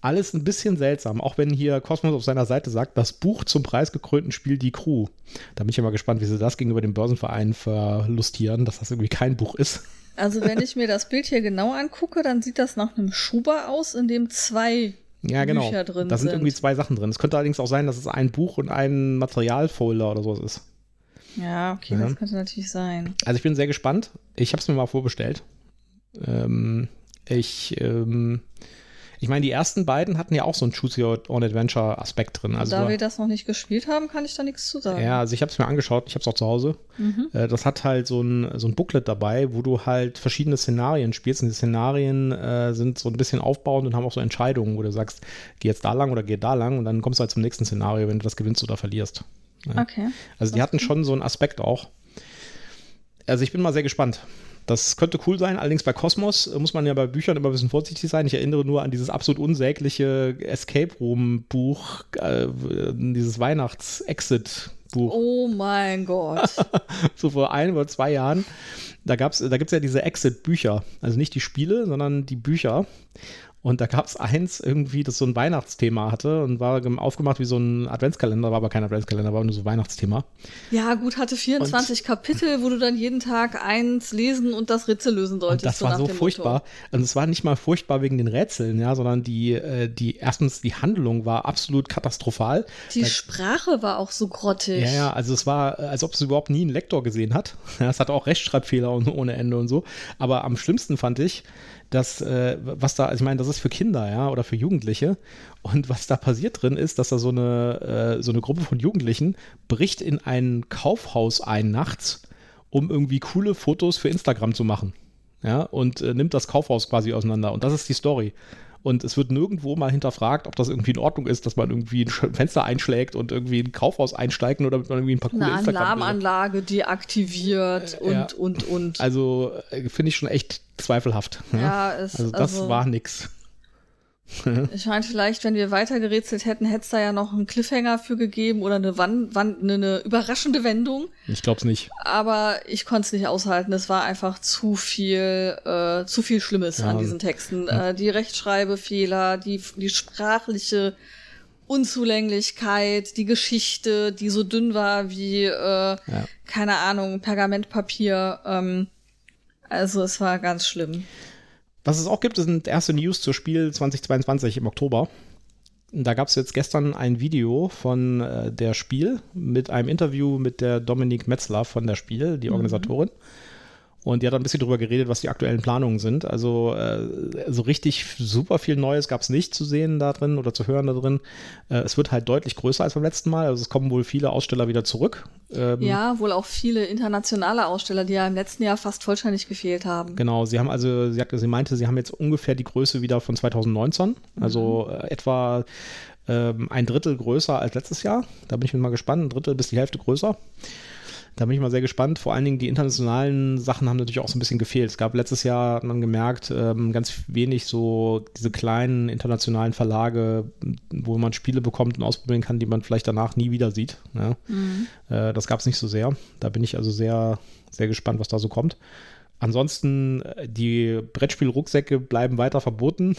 Alles ein bisschen seltsam, auch wenn hier Cosmos auf seiner Seite sagt, das Buch zum preisgekrönten Spiel Die Crew. Da bin ich ja mal gespannt, wie sie das gegenüber dem Börsenverein verlustieren, dass das irgendwie kein Buch ist. Also wenn ich mir das Bild hier genau angucke, dann sieht das nach einem Schuber aus, in dem zwei ja, genau. Bücher drin da sind. Da sind irgendwie zwei Sachen drin. Es könnte allerdings auch sein, dass es ein Buch und ein Materialfolder oder sowas ist. Ja, okay, ja. das könnte natürlich sein. Also ich bin sehr gespannt. Ich habe es mir mal vorbestellt. Ähm, ich ähm, ich meine, die ersten beiden hatten ja auch so einen Choose Your Own Adventure Aspekt drin. Also da wir das noch nicht gespielt haben, kann ich da nichts zu sagen. Ja, also ich habe es mir angeschaut, ich habe es auch zu Hause. Mhm. Äh, das hat halt so ein, so ein Booklet dabei, wo du halt verschiedene Szenarien spielst. Und die Szenarien äh, sind so ein bisschen aufbauend und haben auch so Entscheidungen, wo du sagst, geh jetzt da lang oder geh da lang und dann kommst du halt zum nächsten Szenario, wenn du das gewinnst oder verlierst. Ja. Okay. Also die hatten schon so einen Aspekt auch. Also ich bin mal sehr gespannt. Das könnte cool sein, allerdings bei Cosmos äh, muss man ja bei Büchern immer ein bisschen vorsichtig sein. Ich erinnere nur an dieses absolut unsägliche Escape Room Buch, äh, dieses Weihnachts-Exit-Buch. Oh mein Gott. so vor ein oder zwei Jahren. Da, da gibt es ja diese Exit-Bücher. Also nicht die Spiele, sondern die Bücher. Und da gab es eins irgendwie, das so ein Weihnachtsthema hatte und war aufgemacht wie so ein Adventskalender, war aber kein Adventskalender, war nur so ein Weihnachtsthema. Ja, gut, hatte 24 und, Kapitel, wo du dann jeden Tag eins lesen und das Rätsel lösen solltest. das so war so furchtbar. Motto. Also es war nicht mal furchtbar wegen den Rätseln, ja, sondern die, äh, die erstens die Handlung war absolut katastrophal. Die da, Sprache war auch so grottig. Ja, ja, also es war, als ob es überhaupt nie einen Lektor gesehen hat. Ja, es hatte auch Rechtschreibfehler und, ohne Ende und so. Aber am schlimmsten fand ich, dass, äh, was da, also ich meine, das ist für Kinder, ja, oder für Jugendliche. Und was da passiert drin ist, dass da so eine, äh, so eine Gruppe von Jugendlichen bricht in ein Kaufhaus ein nachts, um irgendwie coole Fotos für Instagram zu machen. Ja, und äh, nimmt das Kaufhaus quasi auseinander. Und das ist die Story. Und es wird nirgendwo mal hinterfragt, ob das irgendwie in Ordnung ist, dass man irgendwie ein Fenster einschlägt und irgendwie ein Kaufhaus einsteigen oder damit man irgendwie ein paar coole Eine Alarmanlage deaktiviert äh, und, ja. und, und. Also äh, finde ich schon echt zweifelhaft. Ja, ja es, also das also, war nix. ich meine, vielleicht, wenn wir weiter gerätselt hätten, hätte es da ja noch einen Cliffhanger für gegeben oder eine, Wand, Wand, eine, eine überraschende Wendung. Ich glaube es nicht. Aber ich konnte es nicht aushalten. Es war einfach zu viel, äh, zu viel Schlimmes ja. an diesen Texten. Äh, die Rechtschreibfehler, die, die sprachliche Unzulänglichkeit, die Geschichte, die so dünn war wie, äh, ja. keine Ahnung, Pergamentpapier. Ähm, also es war ganz schlimm. Was es auch gibt, sind erste News zur Spiel 2022 im Oktober. Da gab es jetzt gestern ein Video von äh, der Spiel mit einem Interview mit der Dominique Metzler von der Spiel, die mhm. Organisatorin. Mhm. Und die hat ein bisschen drüber geredet, was die aktuellen Planungen sind. Also äh, so richtig super viel Neues gab es nicht zu sehen da drin oder zu hören da drin. Äh, es wird halt deutlich größer als beim letzten Mal. Also es kommen wohl viele Aussteller wieder zurück. Ähm, ja, wohl auch viele internationale Aussteller, die ja im letzten Jahr fast vollständig gefehlt haben. Genau, sie haben also, sie, hat, sie meinte, sie haben jetzt ungefähr die Größe wieder von 2019. Also mhm. äh, etwa ähm, ein Drittel größer als letztes Jahr. Da bin ich mal gespannt. Ein Drittel bis die Hälfte größer. Da bin ich mal sehr gespannt. Vor allen Dingen die internationalen Sachen haben natürlich auch so ein bisschen gefehlt. Es gab letztes Jahr, hat man gemerkt, ähm, ganz wenig so diese kleinen internationalen Verlage, wo man Spiele bekommt und ausprobieren kann, die man vielleicht danach nie wieder sieht. Ja. Mhm. Äh, das gab es nicht so sehr. Da bin ich also sehr, sehr gespannt, was da so kommt. Ansonsten, äh, die Brettspielrucksäcke bleiben weiter verboten.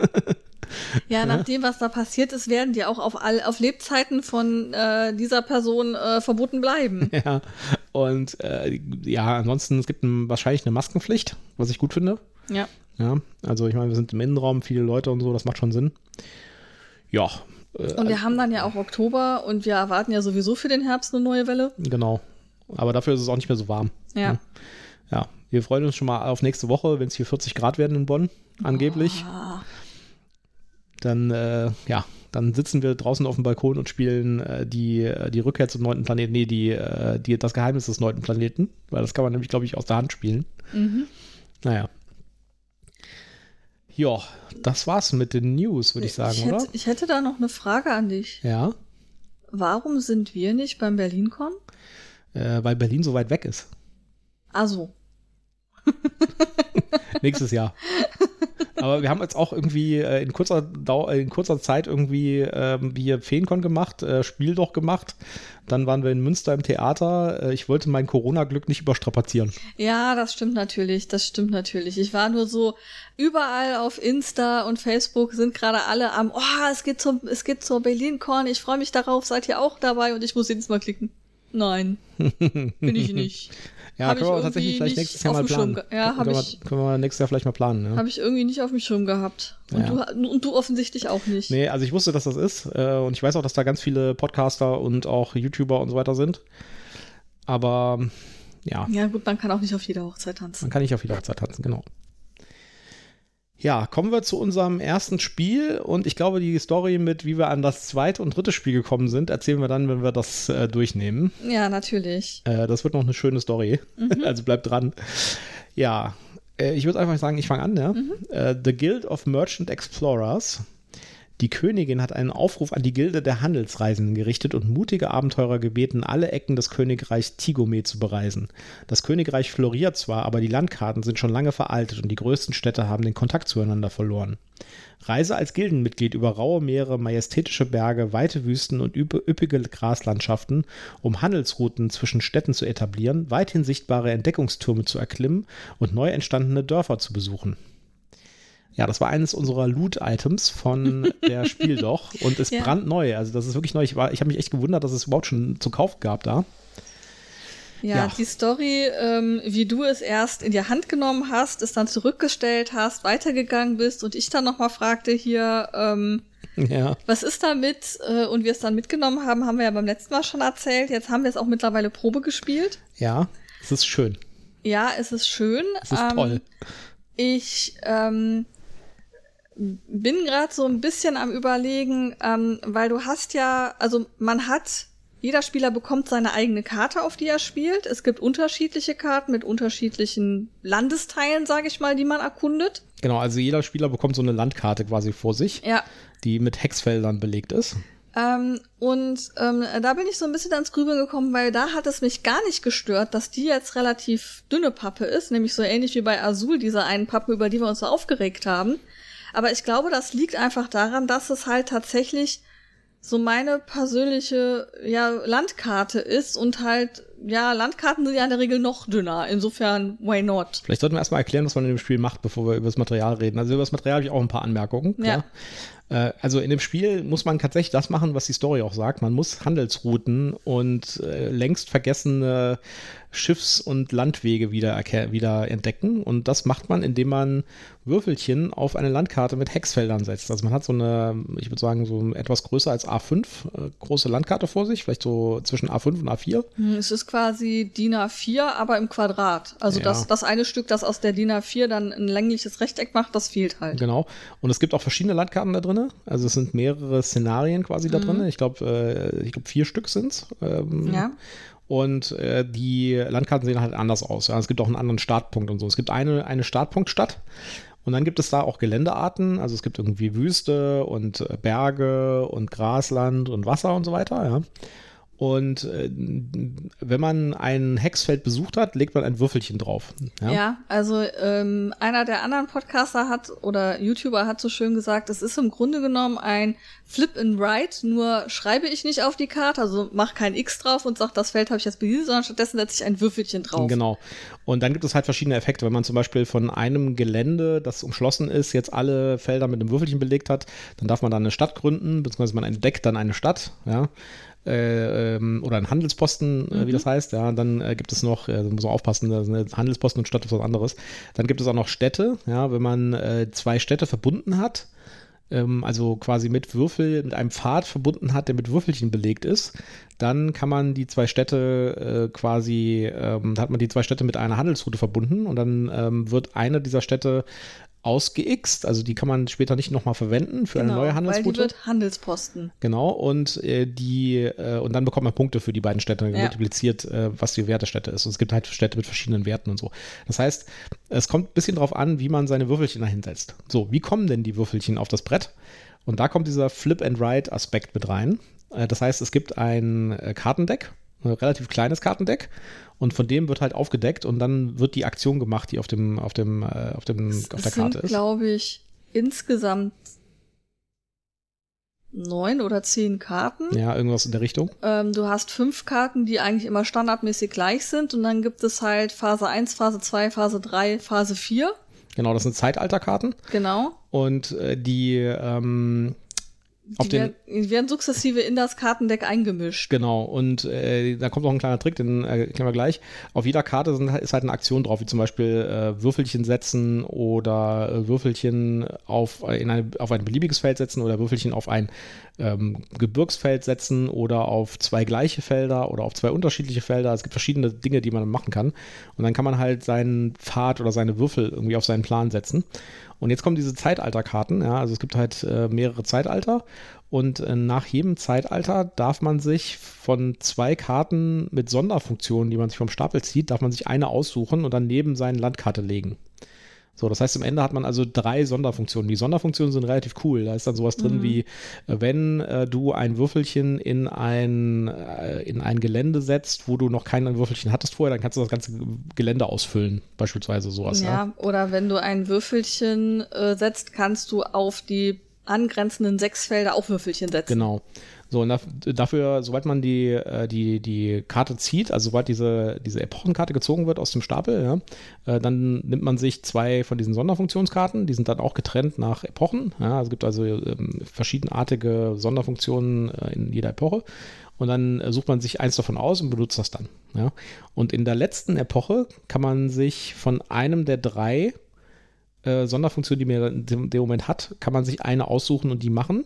Ja, nach dem, was da passiert ist, werden die auch auf, all, auf Lebzeiten von äh, dieser Person äh, verboten bleiben. Ja, und äh, ja, ansonsten, es gibt ein, wahrscheinlich eine Maskenpflicht, was ich gut finde. Ja. Ja, also ich meine, wir sind im Innenraum, viele Leute und so, das macht schon Sinn. Ja. Äh, und wir haben dann ja auch Oktober und wir erwarten ja sowieso für den Herbst eine neue Welle. Genau. Aber dafür ist es auch nicht mehr so warm. Ja. Ja, wir freuen uns schon mal auf nächste Woche, wenn es hier 40 Grad werden in Bonn, angeblich. Oh dann, äh, ja, dann sitzen wir draußen auf dem Balkon und spielen äh, die, äh, die Rückkehr zum neunten Planeten, nee, die, äh, die, das Geheimnis des neunten Planeten, weil das kann man nämlich, glaube ich, aus der Hand spielen. Mhm. Naja. Ja, das war's mit den News, würde ich sagen, ich hätte, oder? Ich hätte da noch eine Frage an dich. Ja. Warum sind wir nicht beim BerlinCon? Äh, weil Berlin so weit weg ist. Also. Nächstes Jahr. Aber wir haben jetzt auch irgendwie äh, in, kurzer Dau in kurzer Zeit irgendwie ähm, hier Feenkon gemacht, äh, Spiel doch gemacht. Dann waren wir in Münster im Theater. Äh, ich wollte mein Corona-Glück nicht überstrapazieren. Ja, das stimmt natürlich. Das stimmt natürlich. Ich war nur so, überall auf Insta und Facebook sind gerade alle am, oh, es geht zum, es geht zur BerlinCon. Ich freue mich darauf. Seid ihr auch dabei? Und ich muss jedes Mal klicken. Nein, bin ich nicht. Ja, können wir tatsächlich vielleicht nächstes Jahr mal planen. Ja, können, ich, wir, können wir nächstes Jahr vielleicht mal planen. Ja. Habe ich irgendwie nicht auf dem Schirm gehabt. Und, ja. du, und du offensichtlich auch nicht. Nee, also ich wusste, dass das ist. Äh, und ich weiß auch, dass da ganz viele Podcaster und auch YouTuber und so weiter sind. Aber ja. Ja, gut, man kann auch nicht auf jeder Hochzeit tanzen. Man kann nicht auf jeder Hochzeit tanzen, genau. Ja, kommen wir zu unserem ersten Spiel und ich glaube, die Story mit, wie wir an das zweite und dritte Spiel gekommen sind, erzählen wir dann, wenn wir das äh, durchnehmen. Ja, natürlich. Äh, das wird noch eine schöne Story, mhm. also bleibt dran. Ja, äh, ich würde einfach sagen, ich fange an. Ja? Mhm. Äh, The Guild of Merchant Explorers die Königin hat einen Aufruf an die Gilde der Handelsreisenden gerichtet und mutige Abenteurer gebeten, alle Ecken des Königreichs Tigome zu bereisen. Das Königreich floriert zwar, aber die Landkarten sind schon lange veraltet und die größten Städte haben den Kontakt zueinander verloren. Reise als Gildenmitglied über raue Meere, majestätische Berge, weite Wüsten und üppige Graslandschaften, um Handelsrouten zwischen Städten zu etablieren, weithin sichtbare Entdeckungstürme zu erklimmen und neu entstandene Dörfer zu besuchen. Ja, das war eines unserer Loot-Items von der Spiel doch und ist ja. brandneu. Also das ist wirklich neu. Ich, ich habe mich echt gewundert, dass es überhaupt schon zu kaufen gab da. Ja, ja, die Story, ähm, wie du es erst in die Hand genommen hast, es dann zurückgestellt hast, weitergegangen bist und ich dann nochmal fragte hier, ähm, ja. was ist damit? Äh, und wir es dann mitgenommen haben, haben wir ja beim letzten Mal schon erzählt. Jetzt haben wir es auch mittlerweile Probe gespielt. Ja, es ist schön. Ja, es ist schön. Es ist ähm, toll. Ich ähm, bin gerade so ein bisschen am überlegen, ähm, weil du hast ja, also man hat jeder Spieler bekommt seine eigene Karte, auf die er spielt. Es gibt unterschiedliche Karten mit unterschiedlichen Landesteilen, sage ich mal, die man erkundet. Genau, also jeder Spieler bekommt so eine Landkarte quasi vor sich, ja. die mit Hexfeldern belegt ist. Ähm, und ähm, da bin ich so ein bisschen ans Grübeln gekommen, weil da hat es mich gar nicht gestört, dass die jetzt relativ dünne Pappe ist, nämlich so ähnlich wie bei Azul, diese einen Pappe, über die wir uns so aufgeregt haben. Aber ich glaube, das liegt einfach daran, dass es halt tatsächlich so meine persönliche ja, Landkarte ist und halt, ja, Landkarten sind ja in der Regel noch dünner. Insofern, why not? Vielleicht sollten wir erstmal erklären, was man in dem Spiel macht, bevor wir über das Material reden. Also über das Material habe ich auch ein paar Anmerkungen. Klar. Ja. Äh, also in dem Spiel muss man tatsächlich das machen, was die Story auch sagt. Man muss Handelsrouten und äh, längst vergessene Schiffs- und Landwege wieder, wieder entdecken. Und das macht man, indem man Würfelchen auf eine Landkarte mit Hexfeldern setzt. Also man hat so eine, ich würde sagen, so etwas größer als A5 äh, große Landkarte vor sich, vielleicht so zwischen A5 und A4. Hm, es ist quasi DIN A4, aber im Quadrat. Also ja. das, das eine Stück, das aus der DIN A4 dann ein längliches Rechteck macht, das fehlt halt. Genau. Und es gibt auch verschiedene Landkarten da drin. Also es sind mehrere Szenarien quasi mhm. da drin. Ich glaube, äh, ich glaube, vier Stück sind es. Ähm, ja. Und äh, die Landkarten sehen halt anders aus. Ja. Es gibt auch einen anderen Startpunkt und so. Es gibt eine, eine Startpunktstadt. Und dann gibt es da auch Geländearten. Also es gibt irgendwie Wüste und äh, Berge und Grasland und Wasser und so weiter. Ja. Und äh, wenn man ein Hexfeld besucht hat, legt man ein Würfelchen drauf. Ja, ja also ähm, einer der anderen Podcaster hat oder YouTuber hat so schön gesagt, es ist im Grunde genommen ein Flip and Write, nur schreibe ich nicht auf die Karte, also mach kein X drauf und sag, das Feld habe ich jetzt besiegt, sondern stattdessen setze ich ein Würfelchen drauf. Genau. Und dann gibt es halt verschiedene Effekte. Wenn man zum Beispiel von einem Gelände, das umschlossen ist, jetzt alle Felder mit einem Würfelchen belegt hat, dann darf man da eine Stadt gründen, beziehungsweise man entdeckt dann eine Stadt, ja äh, ähm, oder ein Handelsposten, mhm. äh, wie das mhm. heißt. Ja, dann äh, gibt es noch, äh, muss man aufpassen, das ist Handelsposten und Stadt ist was anderes. Dann gibt es auch noch Städte, ja, wenn man zwei Städte verbunden hat, ähm, also quasi mit Würfel, mit einem Pfad verbunden hat, der mit Würfelchen belegt ist, dann kann man die zwei Städte äh, quasi, ähm, hat man die zwei Städte mit einer Handelsroute verbunden und dann ähm, wird eine dieser Städte ausgeixt, also die kann man später nicht nochmal verwenden für genau, eine neue Handelsroute. Weil die wird Handelsposten. Genau, und äh, die, äh, und dann bekommt man Punkte für die beiden Städte, ja. multipliziert, äh, was die Wert der Städte ist. Und es gibt halt Städte mit verschiedenen Werten und so. Das heißt, es kommt ein bisschen drauf an, wie man seine Würfelchen dahinsetzt. So, wie kommen denn die Würfelchen auf das Brett? Und da kommt dieser Flip-and-Ride-Aspekt mit rein. Äh, das heißt, es gibt ein äh, Kartendeck, ein relativ kleines Kartendeck und von dem wird halt aufgedeckt und dann wird die Aktion gemacht, die auf dem, auf dem, äh, auf dem, es, auf der Karte sind, ist. glaube ich, insgesamt neun oder zehn Karten. Ja, irgendwas in der Richtung. Ähm, du hast fünf Karten, die eigentlich immer standardmäßig gleich sind und dann gibt es halt Phase 1, Phase 2, Phase 3, Phase 4. Genau, das sind Zeitalterkarten. Genau. Und äh, die ähm, auf die, werden, die werden sukzessive in das Kartendeck eingemischt. Genau, und äh, da kommt noch ein kleiner Trick, den erklären wir gleich. Auf jeder Karte sind, ist halt eine Aktion drauf, wie zum Beispiel äh, Würfelchen setzen oder äh, Würfelchen auf, in eine, auf ein beliebiges Feld setzen oder Würfelchen auf ein ähm, Gebirgsfeld setzen oder auf zwei gleiche Felder oder auf zwei unterschiedliche Felder. Es gibt verschiedene Dinge, die man machen kann. Und dann kann man halt seinen Pfad oder seine Würfel irgendwie auf seinen Plan setzen. Und jetzt kommen diese Zeitalterkarten, ja, also es gibt halt äh, mehrere Zeitalter und äh, nach jedem Zeitalter darf man sich von zwei Karten mit Sonderfunktionen, die man sich vom Stapel zieht, darf man sich eine aussuchen und dann neben seine Landkarte legen. So, das heißt, am Ende hat man also drei Sonderfunktionen. Die Sonderfunktionen sind relativ cool. Da ist dann sowas drin mhm. wie, äh, wenn äh, du ein Würfelchen in ein, äh, in ein Gelände setzt, wo du noch kein Würfelchen hattest vorher, dann kannst du das ganze Gelände ausfüllen, beispielsweise sowas. Ja, ja. oder wenn du ein Würfelchen äh, setzt, kannst du auf die angrenzenden sechs Felder auch Würfelchen setzen. Genau. So, und dafür, sobald man die, äh, die, die Karte zieht, also sobald diese, diese Epochenkarte gezogen wird aus dem Stapel, ja, äh, dann nimmt man sich zwei von diesen Sonderfunktionskarten, die sind dann auch getrennt nach Epochen. Ja, also es gibt also ähm, verschiedenartige Sonderfunktionen äh, in jeder Epoche. Und dann sucht man sich eins davon aus und benutzt das dann. Ja. Und in der letzten Epoche kann man sich von einem der drei äh, Sonderfunktionen, die man in dem Moment hat, kann man sich eine aussuchen und die machen.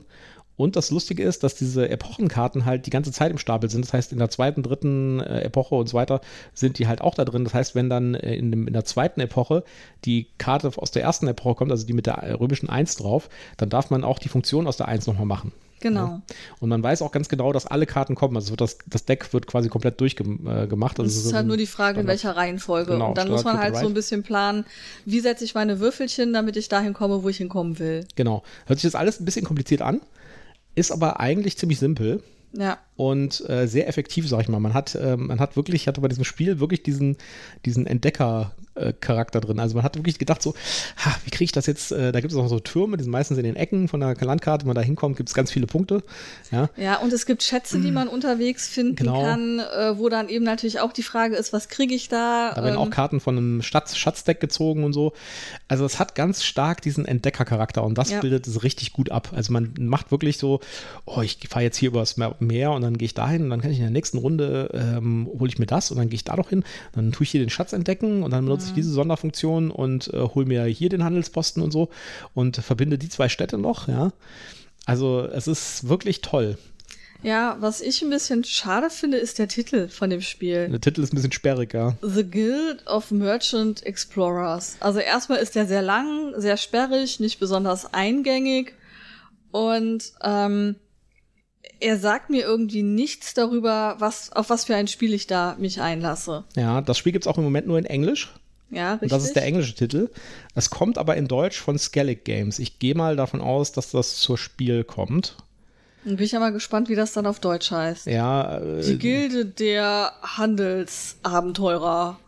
Und das Lustige ist, dass diese Epochenkarten halt die ganze Zeit im Stapel sind. Das heißt, in der zweiten, dritten äh, Epoche und so weiter sind die halt auch da drin. Das heißt, wenn dann äh, in, dem, in, der zweiten Epoche die Karte aus der ersten Epoche kommt, also die mit der römischen 1 drauf, dann darf man auch die Funktion aus der 1 nochmal machen. Genau. Ja. Und man weiß auch ganz genau, dass alle Karten kommen. Also das, das Deck wird quasi komplett durchgemacht. Äh, also es ist halt nur die Frage, in welcher Reihenfolge. Genau, und dann muss man halt so ein bisschen planen, wie setze ich meine Würfelchen, damit ich dahin komme, wo ich hinkommen will. Genau. Hört sich das alles ein bisschen kompliziert an. Ist aber eigentlich ziemlich simpel. Ja. Und äh, sehr effektiv, sag ich mal. Man hat, äh, man hat wirklich, hatte bei diesem Spiel wirklich diesen, diesen Entdecker, äh, drin. Also man hat wirklich gedacht so, ha, wie kriege ich das jetzt? Äh, da gibt es auch so Türme, die sind meistens in den Ecken von der Landkarte. Wenn man da hinkommt, gibt es ganz viele Punkte. Ja. ja, und es gibt Schätze, die man unterwegs finden genau. kann, äh, wo dann eben natürlich auch die Frage ist, was kriege ich da? Da werden ähm, auch Karten von einem Schatz Schatzdeck gezogen und so. Also es hat ganz stark diesen Entdeckercharakter und das ja. bildet es richtig gut ab. Also man macht wirklich so, oh, ich fahre jetzt hier übers Meer und dann gehe ich dahin und dann kann ich in der nächsten Runde ähm, hole ich mir das und dann gehe ich da noch hin, dann tue ich hier den Schatz entdecken und dann benutze nutze ich diese Sonderfunktion und äh, hole mir hier den Handelsposten und so und verbinde die zwei Städte noch, ja. Also es ist wirklich toll. Ja, was ich ein bisschen schade finde, ist der Titel von dem Spiel. Der Titel ist ein bisschen sperrig, ja. The Guild of Merchant Explorers. Also erstmal ist der sehr lang, sehr sperrig, nicht besonders eingängig und ähm, er sagt mir irgendwie nichts darüber, was, auf was für ein Spiel ich da mich einlasse. Ja, das Spiel gibt es auch im Moment nur in Englisch. Ja, richtig. das ist der englische Titel. Es kommt aber in Deutsch von Skellig Games. Ich gehe mal davon aus, dass das zur Spiel kommt. Dann bin ich ja mal gespannt, wie das dann auf Deutsch heißt. Ja. Äh, Die Gilde der Handelsabenteurer.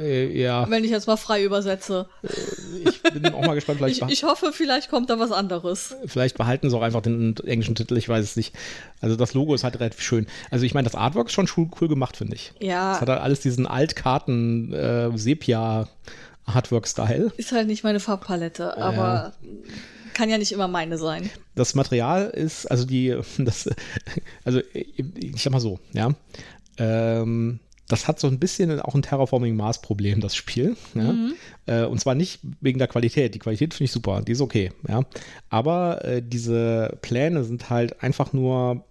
Äh, ja. Wenn ich jetzt mal frei übersetze. Äh, ich bin auch mal gespannt. Vielleicht ich, ich hoffe, vielleicht kommt da was anderes. Vielleicht behalten sie auch einfach den englischen Titel, ich weiß es nicht. Also das Logo ist halt relativ schön. Also ich meine, das Artwork ist schon cool gemacht, finde ich. Ja. Es hat halt alles diesen Altkarten äh, Sepia Artwork-Style. Ist halt nicht meine Farbpalette, aber ja. kann ja nicht immer meine sein. Das Material ist, also die, das, also ich sag mal so, ja. Ähm, das hat so ein bisschen auch ein Terraforming Mars Problem, das Spiel. Ja? Mhm. Äh, und zwar nicht wegen der Qualität. Die Qualität finde ich super, die ist okay. Ja? Aber äh, diese Pläne sind halt einfach nur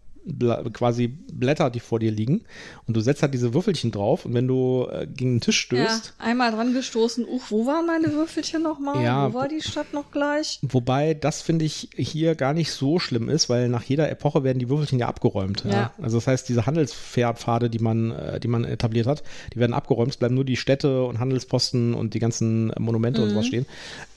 quasi Blätter, die vor dir liegen. Und du setzt halt diese Würfelchen drauf und wenn du äh, gegen den Tisch stößt. Ja, einmal dran gestoßen, uch, wo waren meine Würfelchen nochmal? Ja, wo war die Stadt noch gleich? Wobei das finde ich hier gar nicht so schlimm ist, weil nach jeder Epoche werden die Würfelchen ja abgeräumt. Ja. ja. Also das heißt, diese Handelspfade, die man, äh, die man etabliert hat, die werden abgeräumt. Es bleiben nur die Städte und Handelsposten und die ganzen Monumente mhm. und sowas stehen.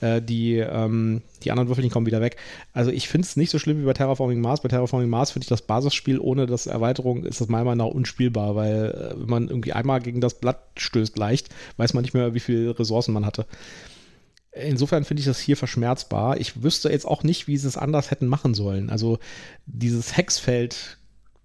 Äh, die, ähm, die anderen Würfelchen kommen wieder weg. Also ich finde es nicht so schlimm wie bei Terraforming Mars. Bei Terraforming Mars finde ich das Basisspiel ohne das Erweiterung ist das meiner Meinung nach unspielbar, weil äh, wenn man irgendwie einmal gegen das Blatt stößt leicht, weiß man nicht mehr, wie viele Ressourcen man hatte. Insofern finde ich das hier verschmerzbar. Ich wüsste jetzt auch nicht, wie sie es anders hätten machen sollen. Also dieses Hexfeld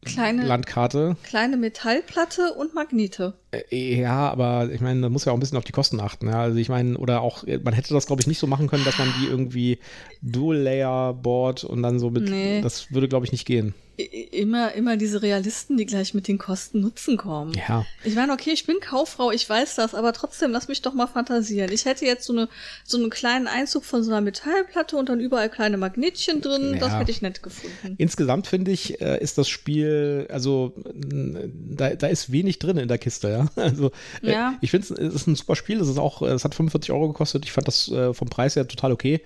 kleine Landkarte. Kleine Metallplatte und Magnete. Äh, ja, aber ich meine, da muss ja auch ein bisschen auf die Kosten achten. Ja? Also ich meine, oder auch, man hätte das, glaube ich, nicht so machen können, dass man die irgendwie Dual-Layer-Board und dann so mit. Nee. Das würde, glaube ich, nicht gehen immer, immer diese Realisten, die gleich mit den Kosten Nutzen kommen. Ja. Ich meine, okay, ich bin Kauffrau, ich weiß das, aber trotzdem, lass mich doch mal fantasieren. Ich hätte jetzt so eine, so einen kleinen Einzug von so einer Metallplatte und dann überall kleine Magnetchen drin. Ja. Das hätte ich nett gefunden. Insgesamt finde ich, äh, ist das Spiel, also, da, da ist wenig drin in der Kiste, ja. Also, äh, ja. ich finde, es ist ein super Spiel. Es ist auch, es hat 45 Euro gekostet. Ich fand das äh, vom Preis her total okay.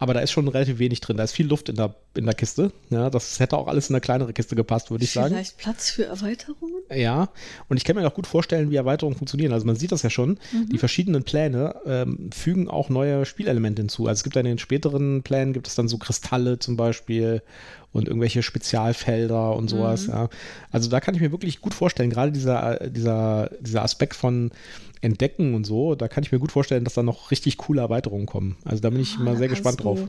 Aber da ist schon relativ wenig drin. Da ist viel Luft in der, in der Kiste. Ja, das hätte auch alles in eine kleinere Kiste gepasst, würde ich sagen. Vielleicht Platz für Erweiterungen? Ja, und ich kann mir auch gut vorstellen, wie Erweiterungen funktionieren. Also man sieht das ja schon. Mhm. Die verschiedenen Pläne ähm, fügen auch neue Spielelemente hinzu. Also es gibt dann in den späteren Plänen gibt es dann so Kristalle zum Beispiel und irgendwelche Spezialfelder und sowas. Mhm. Ja. Also da kann ich mir wirklich gut vorstellen, gerade dieser, dieser, dieser Aspekt von entdecken und so, da kann ich mir gut vorstellen, dass da noch richtig coole Erweiterungen kommen. Also da bin ich ah, mal sehr gespannt drauf.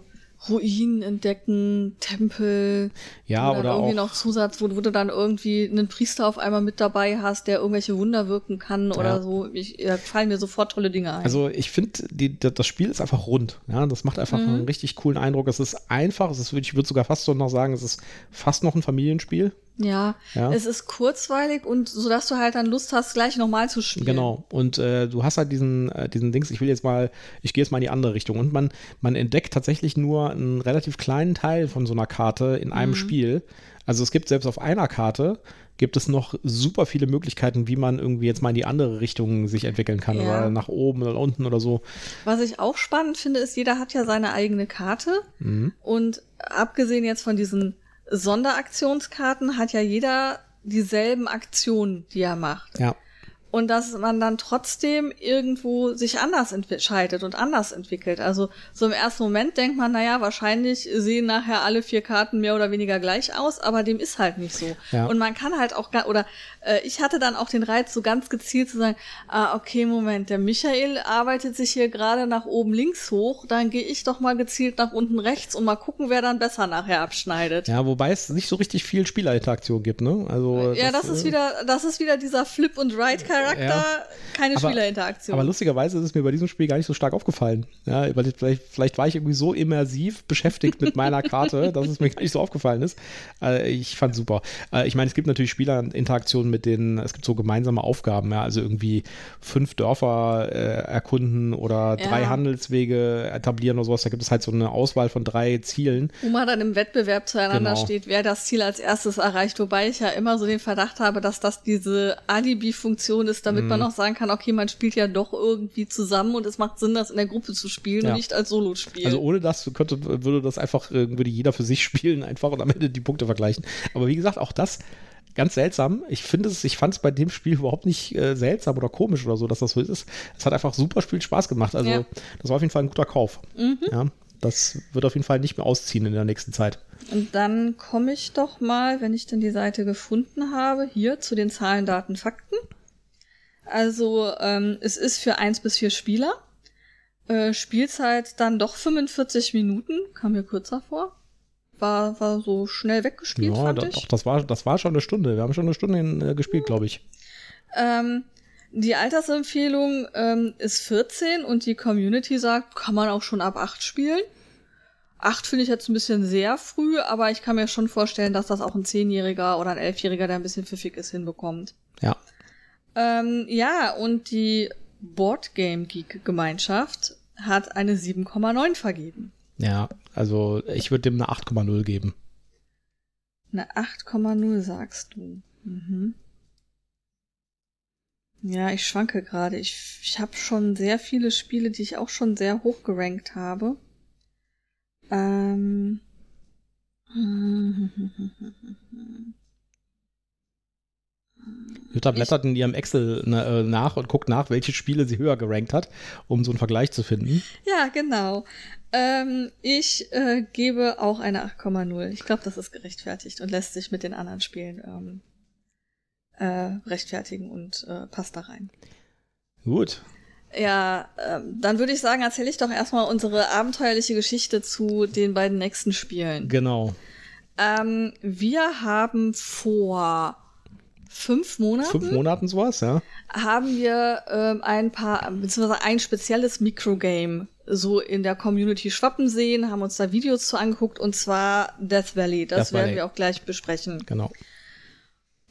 Ruinen entdecken, Tempel. Ja, oder irgendwie auch, noch Zusatz, wo, wo, du dann irgendwie einen Priester auf einmal mit dabei hast, der irgendwelche Wunder wirken kann ja. oder so. Ich, da fallen mir sofort tolle Dinge ein. Also ich finde, das Spiel ist einfach rund. Ja, das macht einfach mhm. einen richtig coolen Eindruck. Es ist einfach, es ist, ich würde sogar fast so noch sagen, es ist fast noch ein Familienspiel. Ja, ja, es ist kurzweilig und so dass du halt dann Lust hast, gleich nochmal zu spielen. Genau. Und äh, du hast halt diesen, äh, diesen Dings, ich will jetzt mal, ich gehe jetzt mal in die andere Richtung. Und man, man entdeckt tatsächlich nur einen relativ kleinen Teil von so einer Karte in einem mhm. Spiel. Also es gibt selbst auf einer Karte gibt es noch super viele Möglichkeiten, wie man irgendwie jetzt mal in die andere Richtung sich entwickeln kann ja. oder nach oben oder unten oder so. Was ich auch spannend finde, ist, jeder hat ja seine eigene Karte mhm. und abgesehen jetzt von diesen Sonderaktionskarten hat ja jeder dieselben Aktionen, die er macht. Ja und dass man dann trotzdem irgendwo sich anders entscheidet und anders entwickelt. Also so im ersten Moment denkt man, naja, wahrscheinlich sehen nachher alle vier Karten mehr oder weniger gleich aus, aber dem ist halt nicht so. Ja. Und man kann halt auch, oder äh, ich hatte dann auch den Reiz, so ganz gezielt zu sagen, ah, okay, Moment, der Michael arbeitet sich hier gerade nach oben links hoch, dann gehe ich doch mal gezielt nach unten rechts und mal gucken, wer dann besser nachher abschneidet. Ja, wobei es nicht so richtig viel Spielerinteraktion gibt, ne? Also ja, das, das ist wieder, das ist wieder dieser Flip und Ride Charakter ja. keine aber, Spielerinteraktion. Aber lustigerweise ist es mir bei diesem Spiel gar nicht so stark aufgefallen. Ja, weil vielleicht, vielleicht war ich irgendwie so immersiv beschäftigt mit meiner Karte, dass es mir gar nicht so aufgefallen ist. Äh, ich fand super. Äh, ich meine, es gibt natürlich Spielerinteraktionen mit denen, es gibt so gemeinsame Aufgaben, ja, also irgendwie fünf Dörfer äh, erkunden oder ja. drei Handelswege etablieren oder sowas. Da gibt es halt so eine Auswahl von drei Zielen. Wo man dann im Wettbewerb zueinander genau. steht, wer das Ziel als erstes erreicht. Wobei ich ja immer so den Verdacht habe, dass das diese Alibi-Funktion ist, damit mm. man auch sagen kann, okay, man spielt ja doch irgendwie zusammen und es macht Sinn, das in der Gruppe zu spielen ja. und nicht als Solo-Spiel. Also ohne das könnte, würde das einfach, äh, würde jeder für sich spielen einfach und am Ende die Punkte vergleichen. Aber wie gesagt, auch das ganz seltsam. Ich finde es, ich fand es bei dem Spiel überhaupt nicht äh, seltsam oder komisch oder so, dass das so ist. Es hat einfach super viel Spaß gemacht. Also ja. das war auf jeden Fall ein guter Kauf. Mhm. Ja, das wird auf jeden Fall nicht mehr ausziehen in der nächsten Zeit. Und dann komme ich doch mal, wenn ich denn die Seite gefunden habe, hier zu den Zahlen, Daten, Fakten. Also ähm, es ist für eins bis vier Spieler. Äh, Spielzeit dann doch 45 Minuten, kam mir kürzer vor. War, war so schnell weggespielt, ja, fand da, ich. Doch, das war, das war schon eine Stunde. Wir haben schon eine Stunde in, äh, gespielt, glaube ich. Ähm, die Altersempfehlung ähm, ist 14 und die Community sagt, kann man auch schon ab 8 spielen. 8 finde ich jetzt ein bisschen sehr früh, aber ich kann mir schon vorstellen, dass das auch ein 10-Jähriger oder ein 11-Jähriger, der ein bisschen pfiffig ist, hinbekommt. Ja. Ähm, ja, und die Boardgame Geek Gemeinschaft hat eine 7,9 vergeben. Ja, also ich würde dem eine 8,0 geben. Eine 8,0 sagst du. Mhm. Ja, ich schwanke gerade. Ich, ich habe schon sehr viele Spiele, die ich auch schon sehr hoch gerankt habe. Ähm. Jutta blättert in ihrem Excel äh, nach und guckt nach, welche Spiele sie höher gerankt hat, um so einen Vergleich zu finden. Ja, genau. Ähm, ich äh, gebe auch eine 8,0. Ich glaube, das ist gerechtfertigt und lässt sich mit den anderen Spielen ähm, äh, rechtfertigen und äh, passt da rein. Gut. Ja, ähm, dann würde ich sagen, erzähle ich doch erstmal unsere abenteuerliche Geschichte zu den beiden nächsten Spielen. Genau. Ähm, wir haben vor fünf Monaten. Fünf Monaten sowas, ja. Haben wir ähm, ein paar, beziehungsweise ein spezielles Mikrogame so in der Community schwappen sehen, haben uns da Videos zu angeguckt und zwar Death Valley. Das Death werden Valley. wir auch gleich besprechen. Genau.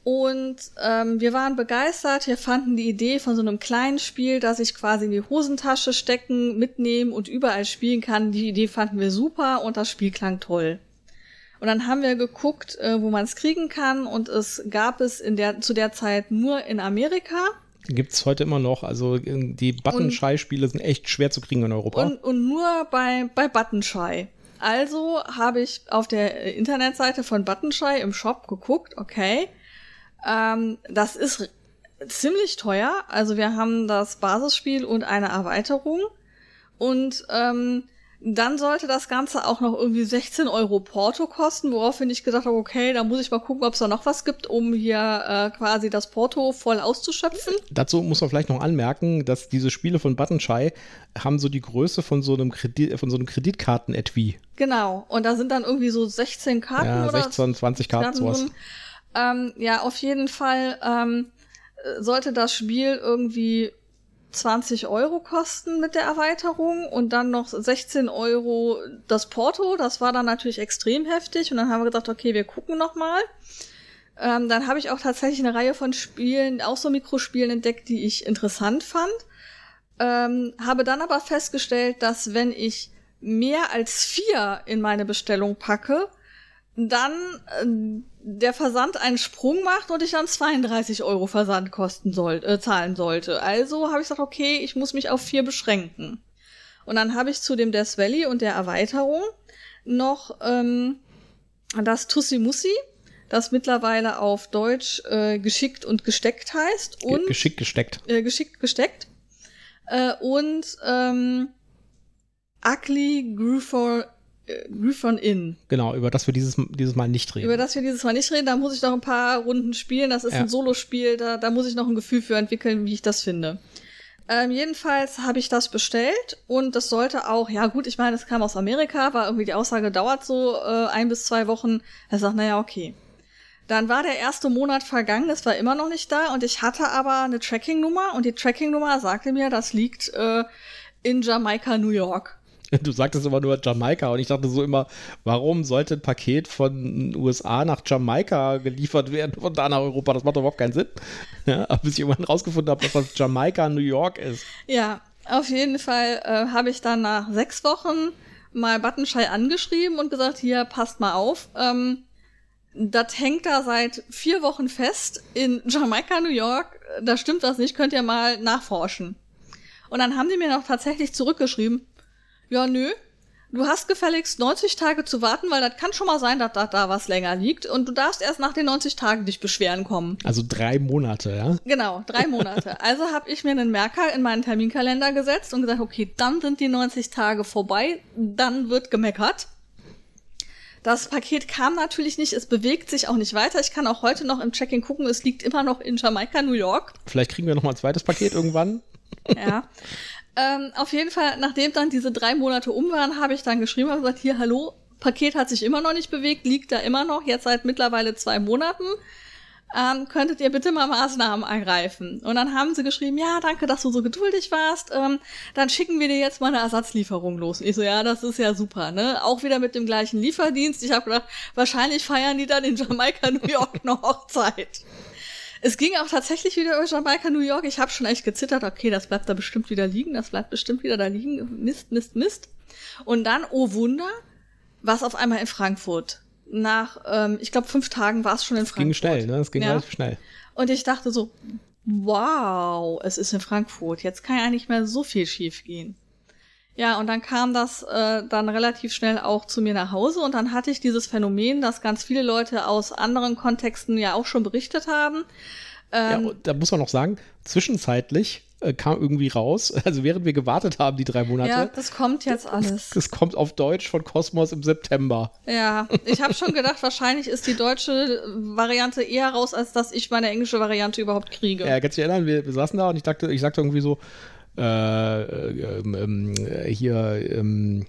Und ähm, wir waren begeistert. Wir fanden die Idee von so einem kleinen Spiel, das ich quasi in die Hosentasche stecken, mitnehmen und überall spielen kann. Die Idee fanden wir super und das Spiel klang toll. Und dann haben wir geguckt, äh, wo man es kriegen kann und es gab es in der, zu der Zeit nur in Amerika. Gibt es heute immer noch. Also äh, die Button-Shy-Spiele sind echt schwer zu kriegen in Europa. Und, und nur bei, bei Button-Shy. Also habe ich auf der äh, Internetseite von Button-Shy im Shop geguckt, okay, ähm, das ist ziemlich teuer. Also wir haben das Basisspiel und eine Erweiterung. Und ähm, dann sollte das Ganze auch noch irgendwie 16 Euro Porto kosten, woraufhin ich gedacht habe, okay, da muss ich mal gucken, ob es da noch was gibt, um hier äh, quasi das Porto voll auszuschöpfen. Dazu muss man vielleicht noch anmerken, dass diese Spiele von Buttonshy haben so die Größe von so einem Kredit, von so einem Kreditkarten-Etui. Genau. Und da sind dann irgendwie so 16 Karten Ja, oder 16, 20 Karten, sowas. Ähm, ja, auf jeden Fall ähm, äh, sollte das Spiel irgendwie 20 Euro kosten mit der Erweiterung und dann noch 16 Euro das Porto. Das war dann natürlich extrem heftig und dann haben wir gesagt, okay, wir gucken noch mal. Ähm, dann habe ich auch tatsächlich eine Reihe von Spielen, auch so Mikrospielen entdeckt, die ich interessant fand. Ähm, habe dann aber festgestellt, dass wenn ich mehr als vier in meine Bestellung packe, dann äh, der Versand einen Sprung macht und ich dann 32 Euro Versand kosten soll, äh, zahlen sollte. Also habe ich gesagt, okay, ich muss mich auf vier beschränken. Und dann habe ich zu dem Death Valley und der Erweiterung noch ähm, das Tussi Mussi, das mittlerweile auf Deutsch äh, geschickt und gesteckt heißt. Und Geschickt gesteckt. äh, geschickt gesteckt. Äh, und ähm, Ugly Grufon, äh, Grufon Inn. Genau, über das wir dieses, dieses Mal nicht reden. Über das wir dieses Mal nicht reden, da muss ich noch ein paar Runden spielen. Das ist Ja. ein Solospiel, da, da muss ich noch ein Gefühl für entwickeln, wie ich das finde. Ähm, jedenfalls habe ich das bestellt und das sollte auch, ja gut, ich meine, es kam aus Amerika, war irgendwie die Aussage, dauert so äh, ein bis zwei Wochen. Er sagt, naja, okay. Dann war der erste Monat vergangen, es war immer noch nicht da und ich hatte aber eine Tracking-Nummer und die Tracking-Nummer sagte mir, das liegt äh, in Jamaika, New York. Du sagtest immer nur Jamaika und ich dachte so immer, warum sollte ein Paket von USA nach Jamaika geliefert werden, von da nach Europa? Das macht doch überhaupt keinen Sinn. Ja, bis ich irgendwann rausgefunden habe, dass das Jamaika New York ist. Ja, auf jeden Fall äh, habe ich dann nach sechs Wochen mal Buttonschei angeschrieben und gesagt, hier, passt mal auf. Ähm, das hängt da seit vier Wochen fest in Jamaika, New York. Da stimmt was nicht, könnt ihr mal nachforschen. Und dann haben die mir noch tatsächlich zurückgeschrieben, ja, nö, du hast gefälligst 90 Tage zu warten, weil das kann schon mal sein, dass da, da was länger liegt und du darfst erst nach den 90 Tagen dich beschweren kommen. Also drei Monate, ja. Genau, drei Monate. Also habe ich mir einen Merker in meinen Terminkalender gesetzt und gesagt, okay, dann sind die 90 Tage vorbei, dann wird gemeckert. Das Paket kam natürlich nicht, es bewegt sich auch nicht weiter. Ich kann auch heute noch im Check-in gucken, es liegt immer noch in Jamaika, New York. Vielleicht kriegen wir noch mal ein zweites Paket irgendwann. Ja. ähm, auf jeden Fall, nachdem dann diese drei Monate um waren, habe ich dann geschrieben und gesagt, hier, hallo, Paket hat sich immer noch nicht bewegt, liegt da immer noch, jetzt seit mittlerweile zwei Monaten. Ähm, könntet ihr bitte mal Maßnahmen ergreifen? Und dann haben sie geschrieben, ja, danke, dass du so geduldig warst. Ähm, dann schicken wir dir jetzt mal eine Ersatzlieferung los. Und ich so, ja, das ist ja super, ne? Auch wieder mit dem gleichen Lieferdienst. Ich habe gedacht, wahrscheinlich feiern die dann in Jamaika, New York eine Hochzeit. Es ging auch tatsächlich wieder über Jamaika, New York. Ich habe schon echt gezittert. Okay, das bleibt da bestimmt wieder liegen. Das bleibt bestimmt wieder da liegen. Mist, Mist, Mist. Und dann, oh Wunder, was auf einmal in Frankfurt. Nach, ähm, ich glaube, fünf Tagen war es schon in Frankfurt. Ging schnell, ne? Es ging Ja. relativ schnell. Und ich dachte so, wow, es ist in Frankfurt. Jetzt kann ja nicht mehr so viel schief gehen. Ja, und dann kam das äh, dann relativ schnell auch zu mir nach Hause und dann hatte ich dieses Phänomen, das ganz viele Leute aus anderen Kontexten ja auch schon berichtet haben. Ja, Ähm, und da muss man noch sagen, zwischenzeitlich äh, kam irgendwie raus, also während wir gewartet haben, die drei Monate, ja, das kommt jetzt alles. es kommt auf Deutsch von Cosmos im September. Ja, ich habe schon gedacht, wahrscheinlich ist die deutsche Variante eher raus, als dass ich meine englische Variante überhaupt kriege. Ja, kannst du dich erinnern, wir, wir saßen da und ich dachte, ich sagte irgendwie so, äh, ähm, ähm, hier, ähm,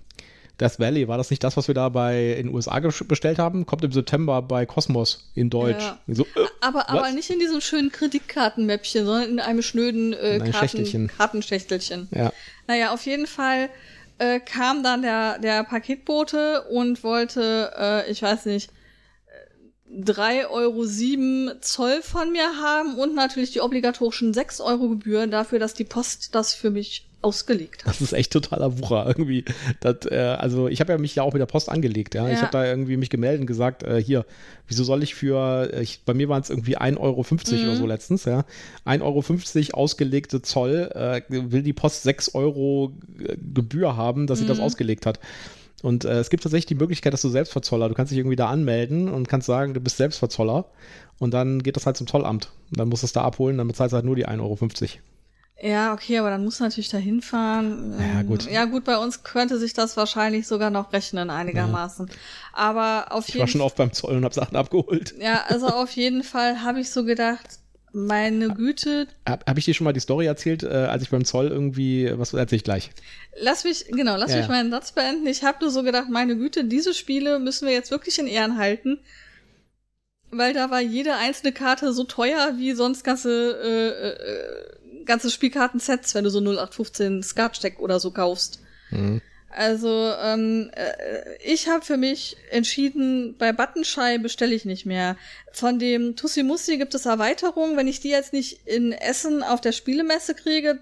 Death Valley, war das nicht das, was wir da bei in den USA bestellt haben? Kommt im September bei Cosmos in Deutsch. Ja. So, äh, Aber, aber nicht in diesem schönen Kreditkartenmäppchen, sondern in einem schnöden äh, Karten, Schächtelchen. Kartenschächtelchen. ja. Naja, auf jeden Fall äh, kam dann der, der Paketbote und wollte, äh, ich weiß nicht, äh, 3,07 Euro Zoll von mir haben und natürlich die obligatorischen 6 Euro Gebühren dafür, dass die Post das für mich ausgelegt hat. Das ist echt totaler Wucher irgendwie. Das, äh, also ich habe ja mich ja auch mit der Post angelegt. Ja? Ich Ja. habe da irgendwie mich gemeldet und gesagt, äh, hier, wieso soll ich für, äh, ich, bei mir waren es irgendwie 1,50 Euro Mhm. oder so letztens, ja. 1,50 Euro ausgelegte Zoll, äh, will die Post 6 Euro Gebühr haben, dass sie Mhm. das ausgelegt hat. Und äh, es gibt tatsächlich die Möglichkeit, dass du Selbstverzoller, du kannst dich irgendwie da anmelden und kannst sagen, du bist Selbstverzoller. Und dann geht das halt zum Zollamt. Und dann musst du es da abholen, dann bezahlst du halt nur die 1,50 Euro. Ja, okay, aber dann muss natürlich da hinfahren. Ja, gut. Ja, gut, bei uns könnte sich das wahrscheinlich sogar noch rechnen einigermaßen. Aber auf Ich war jeden schon oft beim Zoll und habe Sachen abgeholt. Ja, also auf jeden Fall habe ich so gedacht, Meine Güte. Habe hab ich dir schon mal die Story erzählt, äh, als ich beim Zoll irgendwie, was erzähle ich gleich? Lass mich, genau, lass Ja, mich ja. meinen Satz beenden. Ich habe nur so gedacht, meine Güte, diese Spiele müssen wir jetzt wirklich in Ehren halten. Weil da war jede einzelne Karte so teuer wie sonst ganze, äh, äh, ganze Spielkartensets, wenn du so 0815 Skatsteck oder so kaufst. Mhm. Also ähm, äh, ich habe für mich entschieden, bei Buttonschei bestelle ich nicht mehr. Von dem Tussi Mussi gibt es Erweiterungen. Wenn ich die jetzt nicht in Essen auf der Spielemesse kriege,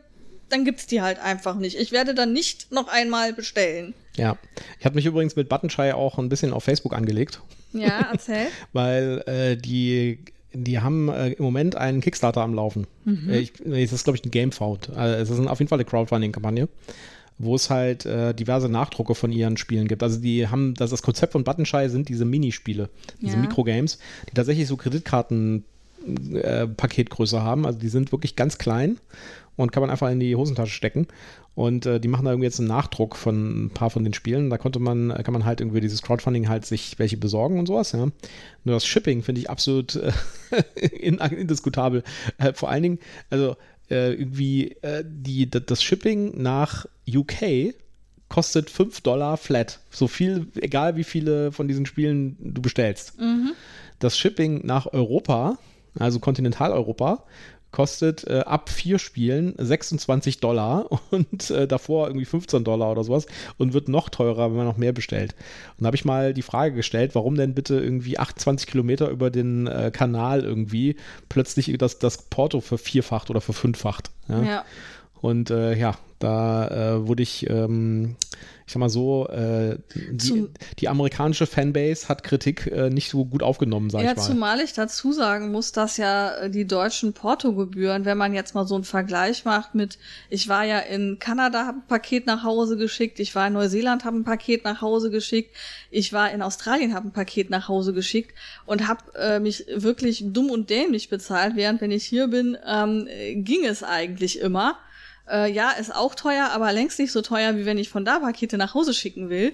dann gibt's die halt einfach nicht. Ich werde dann nicht noch einmal bestellen. Ja. Ich habe mich übrigens mit Buttonschei auch ein bisschen auf Facebook angelegt, Ja, erzähl. weil äh, die, die haben äh, im Moment einen Kickstarter am Laufen. Äh, Ich, das ist, glaube ich, ein Gamefound. Also es ist auf jeden Fall eine Crowdfunding-Kampagne, wo es halt äh, diverse Nachdrucke von ihren Spielen gibt. Also die haben, das, das Konzept von Buttonschei sind diese Minispiele, diese Ja. Mikrogames, die tatsächlich so Kreditkarten äh, Paketgröße haben. Also die sind wirklich ganz klein und kann man einfach in die Hosentasche stecken. Und äh, die machen da irgendwie jetzt einen Nachdruck von ein paar von den Spielen. Da konnte man, kann man halt irgendwie dieses Crowdfunding halt sich welche besorgen und sowas, ja. Nur das Shipping finde ich absolut äh, in- indiskutabel. Äh, vor allen Dingen, also äh, irgendwie äh, die, das Shipping nach UK kostet 5 Dollar flat. So viel, egal wie viele von diesen Spielen du bestellst. Das Shipping nach Europa, also Kontinentaleuropa, kostet äh, ab vier Spielen 26 Dollar und äh, davor irgendwie 15 Dollar oder sowas und wird noch teurer, wenn man noch mehr bestellt. Und da habe ich mal die Frage gestellt, warum denn bitte irgendwie 28 Kilometer über den äh, Kanal irgendwie plötzlich das, das Porto vervierfacht oder verfünffacht. Ja? Ja. Und äh, ja, da äh, wurde ich, ähm, ich sag mal so, äh, die, die amerikanische Fanbase hat Kritik äh, nicht so gut aufgenommen, sag Ja, ich mal. zumal ich dazu sagen muss, dass ja äh, die deutschen Portogebühren, wenn man jetzt mal so einen Vergleich macht mit, ich war ja in Kanada, habe ein Paket nach Hause geschickt, ich war in Neuseeland, habe ein Paket nach Hause geschickt, ich war in Australien, habe ein Paket nach Hause geschickt und habe äh, mich wirklich dumm und dämlich bezahlt, während wenn ich hier bin, ähm, äh, ging es eigentlich immer. Äh, ja, ist auch teuer, aber längst nicht so teuer, wie wenn ich von da Pakete nach Hause schicken will.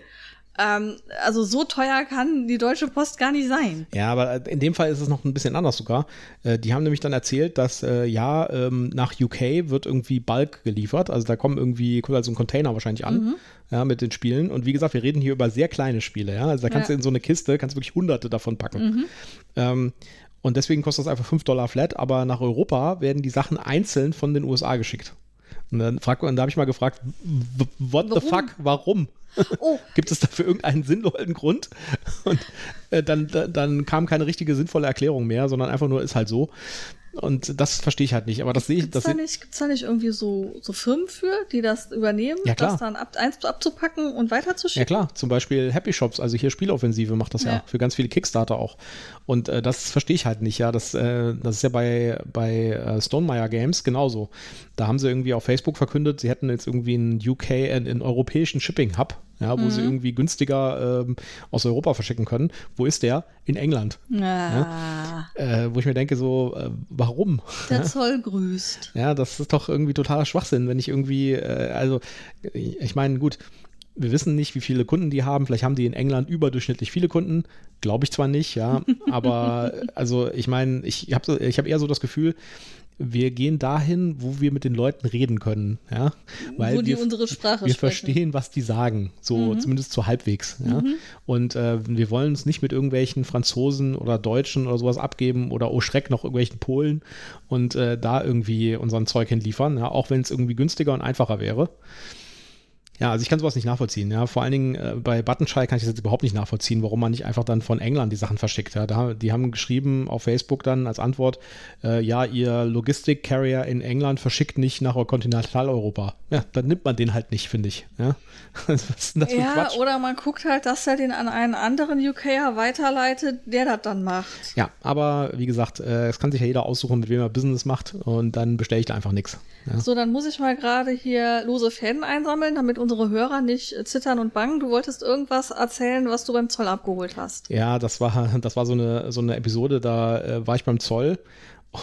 Ähm, also so teuer kann die Deutsche Post gar nicht sein. Ja, aber in dem Fall ist es noch ein bisschen anders sogar. Äh, die haben nämlich dann erzählt, dass äh, ja, ähm, nach UK wird irgendwie Bulk geliefert. Also da kommen irgendwie, kommt also ein Container wahrscheinlich an, Mhm. ja, mit den Spielen. Und wie gesagt, wir reden hier über sehr kleine Spiele, ja. Also da kannst Ja. Mhm. du in so eine Kiste, kannst du wirklich hunderte davon packen. Ähm, und deswegen kostet das einfach 5 Dollar flat, aber nach Europa werden die Sachen einzeln von den USA geschickt. Und dann frag, und da habe ich mal gefragt, what the Warum? fuck, warum? Oh, Gibt es dafür irgendeinen sinnvollen Grund? Und äh, dann, dann, kam keine richtige sinnvolle Erklärung mehr, sondern einfach nur ist halt so. Und das verstehe ich halt nicht. Aber das sehe ich. gibt's Das da nicht, gibt's da nicht irgendwie so, so Firmen für, die das übernehmen, Ja, klar. das dann ab, eins abzupacken und weiterzuschicken? ja klar, zum Beispiel Happy Shops, also hier Spieloffensive macht das ja, Ja. für ganz viele Kickstarter auch. Und äh, das verstehe ich halt nicht, ja. Das, äh, das ist ja bei, bei äh, Stonemeyer Games genauso. Da haben sie irgendwie auf Facebook verkündet, sie hätten jetzt irgendwie einen UK, äh, einen europäischen Shipping-Hub, ja, wo sie irgendwie günstiger ähm, aus Europa verschicken können. Wo ist der? In England. Ja, Äh, wo ich mir denke, so, äh, warum? der Zoll grüßt. Ja, das ist doch irgendwie totaler Schwachsinn, wenn ich irgendwie, äh, also, ich meine, gut, wir wissen nicht, wie viele Kunden die haben. Vielleicht haben die in England überdurchschnittlich viele Kunden. Glaube ich zwar nicht, ja, aber also ich meine, ich habe ich hab eher so das Gefühl, wir gehen dahin, wo wir mit den Leuten reden können, ja, weil Wo die wir, unsere Sprache wir sprechen. verstehen, was die sagen, so zumindest so halbwegs, ja. Und äh, wir wollen uns nicht mit irgendwelchen Franzosen oder Deutschen oder sowas abgeben oder oh Schreck noch irgendwelchen Polen und äh, da irgendwie unseren Zeug hinliefern, ja, auch wenn es irgendwie günstiger und einfacher wäre. Ja, also ich kann sowas nicht nachvollziehen. Ja, vor allen Dingen äh, bei Buttonschei kann ich das jetzt überhaupt nicht nachvollziehen, warum man nicht einfach dann von England die Sachen verschickt. Ja, da, die haben geschrieben auf Facebook dann als Antwort, äh, ja, ihr Logistik-Carrier in England verschickt nicht nach Kontinentaleuropa. Ja, dann nimmt man den halt nicht, finde ich. Ja, Ja, oder man guckt halt, dass er den an einen anderen UKer weiterleitet, der das dann macht. Ja, aber wie gesagt, äh, es kann sich ja jeder aussuchen, mit wem er Business macht und dann bestelle ich da einfach nichts. Ja. So, dann muss ich mal gerade hier lose Fäden einsammeln, damit unsere Hörer nicht äh, zittern und bangen. Du wolltest irgendwas erzählen, was du beim Zoll abgeholt hast. Ja, das war, das war so eine, so eine Episode, da äh, war ich beim Zoll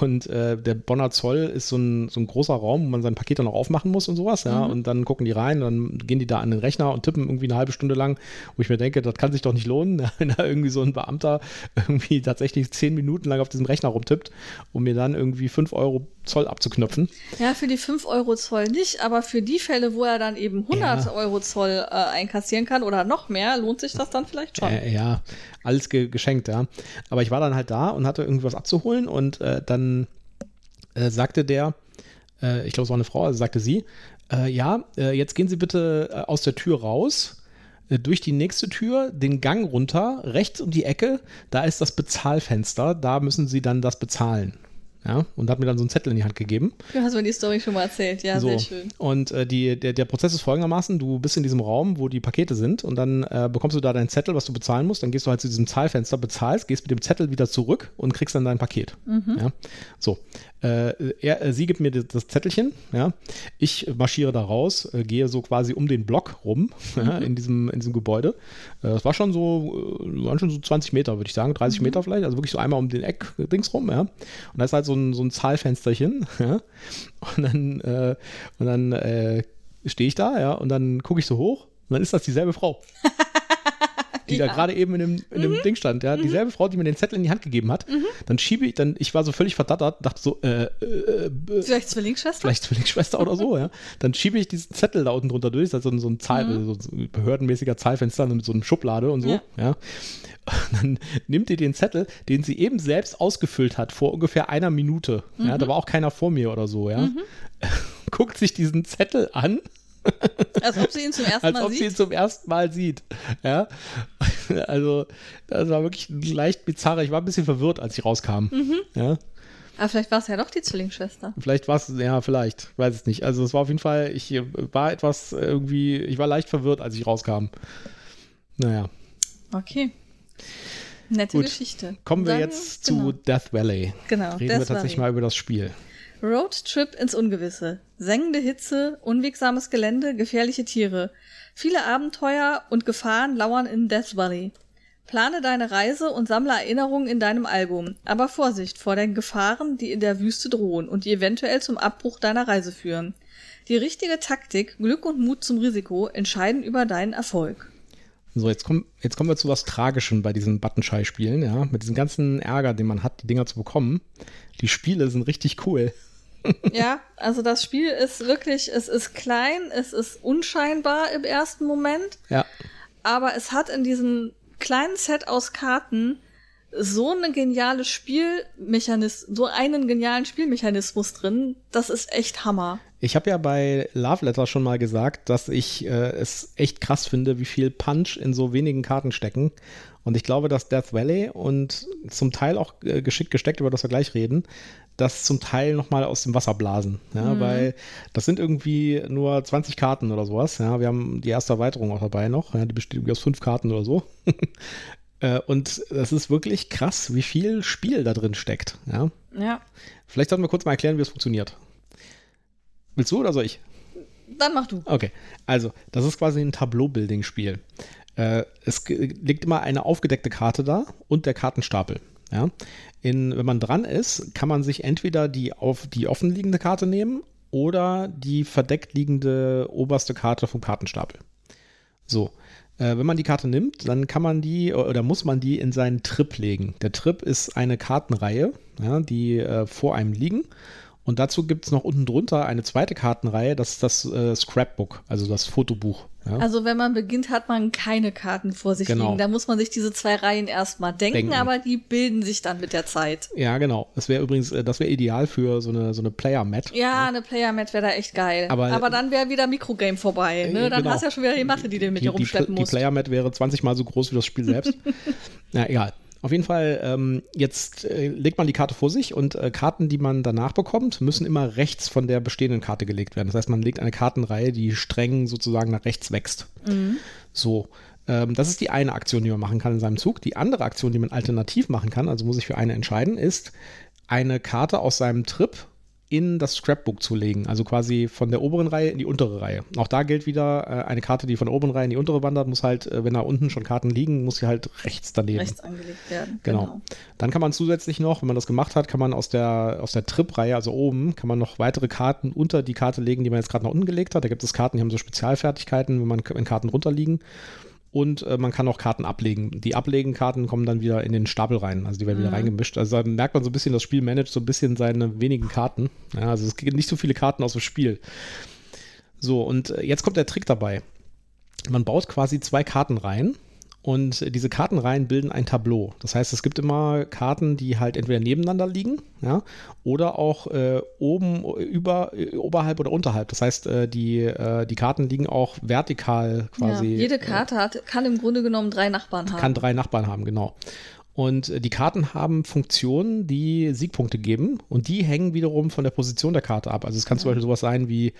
Und äh, der Bonner Zoll ist so ein, so ein großer Raum, wo man sein Paket dann auch aufmachen muss und sowas. Ja? Mhm. Und dann gucken die rein, dann gehen die da an den Rechner und tippen irgendwie eine halbe Stunde lang, wo ich mir denke, das kann sich doch nicht lohnen, wenn da irgendwie so ein Beamter irgendwie tatsächlich zehn Minuten lang auf diesem Rechner rumtippt, um mir dann irgendwie fünf Euro Zoll abzuknöpfen. Ja, für die 5 Euro Zoll nicht, aber für die Fälle, wo er dann eben 100 Ja. Euro Zoll äh, einkassieren kann oder noch mehr, lohnt sich das dann vielleicht schon. Äh, ja, alles ge geschenkt, ja. Aber ich war dann halt da und hatte irgendwas abzuholen und äh, dann äh, sagte der, äh, ich glaube, es war eine Frau, also sagte sie, äh, ja, äh, jetzt gehen Sie bitte äh, aus der Tür raus, äh, durch die nächste Tür, den Gang runter, rechts um die Ecke, da ist das Bezahlfenster, da müssen Sie dann das bezahlen. Ja, und hat mir dann so einen Zettel in die Hand gegeben. Du hast mir die Story schon mal erzählt, ja, So. sehr schön. Und äh, die, der, der Prozess ist folgendermaßen: Du bist in diesem Raum, wo die Pakete sind, und dann äh, bekommst du da deinen Zettel, was du bezahlen musst. Dann gehst du halt zu diesem Zahlfenster, bezahlst, gehst mit dem Zettel wieder zurück und kriegst dann dein Paket. Ja? So. Äh, er, äh, sie gibt mir das, das Zettelchen, ja. Ich marschiere da raus, äh, gehe so quasi um den Block rum, ja, in, diesem, in diesem Gebäude. Äh, Das war schon so, äh, waren schon so 20 Meter, würde ich sagen, 30 Meter vielleicht, also wirklich so einmal um den Eck Dings rum, ja. Und da ist halt so ein, so ein Zahlfensterchen, ja. Und dann, äh, und dann stehe ich da, ja, und dann gucke ich so hoch und dann ist das dieselbe Frau. Die da Ja. gerade eben in dem, in dem Ding stand, ja. Dieselbe Frau, die mir den Zettel in die Hand gegeben hat. Dann schiebe ich, dann, ich war so völlig verdattert, dachte so, äh, äh, äh, Vielleicht Zwillingsschwester? vielleicht Zwillingsschwester oder so, ja. Dann schiebe ich diesen Zettel da unten drunter durch, das ist so ein, so ein Zahl, so ein behördenmäßiger Zahlfenster mit so einem Schublade und so, ja. Ja. Dann nimmt ihr den Zettel, den sie eben selbst ausgefüllt hat, vor ungefähr einer Minute. Ja, da war auch keiner vor mir oder so, ja. Guckt sich diesen Zettel an, Als ob sie ihn zum ersten als Mal ob sie ihn sieht. zum ersten Mal sieht. Ja. Also, das war wirklich leicht bizarr. Ich war ein bisschen verwirrt, als ich rauskam. Mhm. Ja. Aber vielleicht war es ja doch die Zwillingsschwester. Vielleicht war es, ja, vielleicht, ich weiß es nicht. Also es war auf jeden Fall, ich war etwas irgendwie, ich war leicht verwirrt, als ich rauskam. Naja, Okay. Nette Gut. Geschichte. kommen wir Dann- jetzt genau. zu Death Valley. Genau, Reden wir Death tatsächlich Valley. mal über das Spiel. Roadtrip ins Ungewisse. Sengende Hitze, unwegsames Gelände, gefährliche Tiere. Viele Abenteuer und Gefahren lauern in Death Valley. Plane deine Reise und sammle Erinnerungen in deinem Album. Aber Vorsicht vor den Gefahren, die in der Wüste drohen und die eventuell zum Abbruch deiner Reise führen. Die richtige Taktik, Glück und Mut zum Risiko entscheiden über deinen Erfolg. So, jetzt kommen, jetzt kommen wir zu was Tragischem bei diesen Buttonschei-Spielen, ja. Mit diesem ganzen Ärger, den man hat, die Dinger zu bekommen. Die Spiele sind richtig cool. Ja, also das Spiel ist wirklich, es ist klein, es ist unscheinbar im ersten Moment. Ja. aber es hat in diesem kleinen Set aus Karten so eine geniale Spielmechanismus, so einen genialen Spielmechanismus drin, das ist echt Hammer. Ich habe ja bei Love Letter schon mal gesagt, dass ich äh, es echt krass finde, wie viel Punch in so wenigen Karten stecken. Und ich glaube, dass Death Valley und zum Teil auch äh, geschickt gesteckt, über das wir gleich reden, das zum Teil nochmal aus dem Wasser blasen. Ja, weil das sind irgendwie nur 20 Karten oder sowas. Ja, wir haben die erste Erweiterung auch dabei noch. Ja, die besteht irgendwie aus fünf Karten oder so. Äh, Und das ist wirklich krass, wie viel Spiel da drin steckt. Ja. Ja. Vielleicht sollten wir kurz mal erklären, wie es funktioniert. Willst du oder soll ich? Dann mach du. Okay, also das ist quasi ein Tableau-Building-Spiel. Äh, es liegt immer eine aufgedeckte Karte da und der Kartenstapel. Ja? In, wenn man dran ist, kann man sich entweder die, auf, die offenliegende Karte nehmen oder die verdeckt liegende oberste Karte vom Kartenstapel. So, äh, wenn man die Karte nimmt, dann kann man die oder muss man die in seinen Trip legen. Der Trip ist eine Kartenreihe, ja, die äh, vor einem liegen. Und dazu gibt es noch unten drunter eine zweite Kartenreihe, das ist das äh, Scrapbook, also das Fotobuch. Ja. Also wenn man beginnt, hat man keine Karten vor sich Genau. liegen. Da muss man sich diese zwei Reihen erstmal denken, Denken. aber die bilden sich dann mit der Zeit. ja, genau. Das wäre übrigens, äh, das wäre ideal für so eine, so eine Player-Mat. Ja, eine Player-Mat wäre da echt geil. Aber- Aber, dann wäre wieder Mikrogame vorbei. Ne? Äh, Dann genau. hast du ja schon wieder die Matte, die du mit die, dir die, rumschleppen die musst. Player-Mat wäre 20 mal so groß wie das Spiel selbst. Na, egal. Auf jeden Fall, ähm, jetzt äh, legt man die Karte vor sich und äh, Karten, die man danach bekommt, müssen immer rechts von der bestehenden Karte gelegt werden. Das heißt, man legt eine Kartenreihe, die streng sozusagen nach rechts wächst. So. Ähm, das ist die eine Aktion, die man machen kann in seinem Zug. Die andere Aktion, die man alternativ machen kann, also muss ich für eine entscheiden, ist eine Karte aus seinem Trip in das Scrapbook zu legen. Also quasi von der oberen Reihe in die untere Reihe. Auch da gilt wieder, äh, eine Karte, die von der oberen Reihe in die untere wandert, muss halt, äh, wenn da unten schon Karten liegen, muss sie halt rechts daneben. Rechts angelegt werden. Genau. genau. Dann kann man zusätzlich noch, wenn man das gemacht hat, kann man aus der, aus der Trip-Reihe, also oben, kann man noch weitere Karten unter die Karte legen, die man jetzt gerade nach unten gelegt hat. Da gibt es Karten, die haben so Spezialfertigkeiten, wenn man wenn Karten runterliegen und äh, man kann auch Karten ablegen. Die Ablegen-Karten kommen dann wieder in den Stapel rein, also die werden mhm. wieder reingemischt. Also da merkt man so ein bisschen, das Spiel managt so ein bisschen seine wenigen Karten. Ja, also es gibt nicht so viele Karten aus dem Spiel. So, und äh, jetzt kommt der Trick dabei. Man baut quasi zwei Karten rein und diese Kartenreihen bilden ein Tableau. Das heißt, es gibt immer Karten, die halt entweder nebeneinander liegen, ja, oder auch äh, oben, über, oberhalb oder unterhalb. Das heißt, äh, die, äh, die Karten liegen auch vertikal quasi. Ja, jede Karte hat, kann im Grunde genommen drei Nachbarn haben. Kann drei Nachbarn haben, genau. Und äh, die Karten haben Funktionen, die Siegpunkte geben und die hängen wiederum von der Position der Karte ab. Also es kann ja. zum Beispiel sowas sein wie,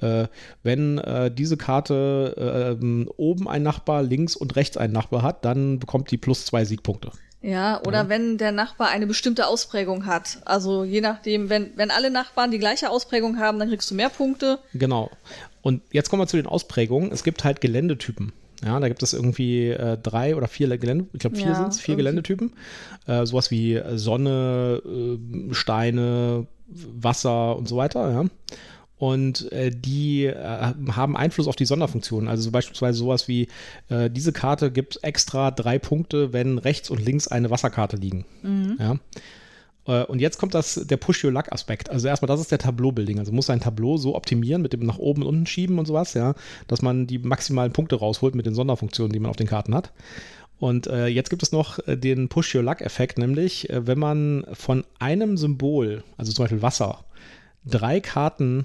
äh, wenn äh, diese Karte äh, oben ein Nachbar, links und rechts ein Nachbar hat, dann bekommt die plus zwei Siegpunkte. Ja, oder ja. wenn der Nachbar eine bestimmte Ausprägung hat. Also je nachdem, wenn, wenn alle Nachbarn die gleiche Ausprägung haben, dann kriegst du mehr Punkte. Genau. Und jetzt kommen wir zu den Ausprägungen. Es gibt halt Geländetypen. Ja, da gibt es irgendwie äh, drei oder vier Gelände, ich glaube vier ja, sind es, vier. Geländetypen. Äh, sowas wie Sonne, äh, Steine, Wasser und so weiter, ja. Und äh, die äh, haben Einfluss auf die Sonderfunktionen. Also so beispielsweise sowas wie, äh, diese Karte gibt extra drei Punkte, wenn rechts und links eine Wasserkarte liegen. Mhm. Ja. Äh, und jetzt kommt das, der Push-Your-Luck-Aspekt. Also erstmal, das ist der Tableau-Building. Also muss ein Tableau so optimieren mit dem nach oben und unten schieben und sowas, ja, dass man die maximalen Punkte rausholt mit den Sonderfunktionen, die man auf den Karten hat. Und äh, jetzt gibt es noch äh, den Push-Your-Luck-Effekt, nämlich äh, wenn man von einem Symbol, also zum Beispiel Wasser, drei Karten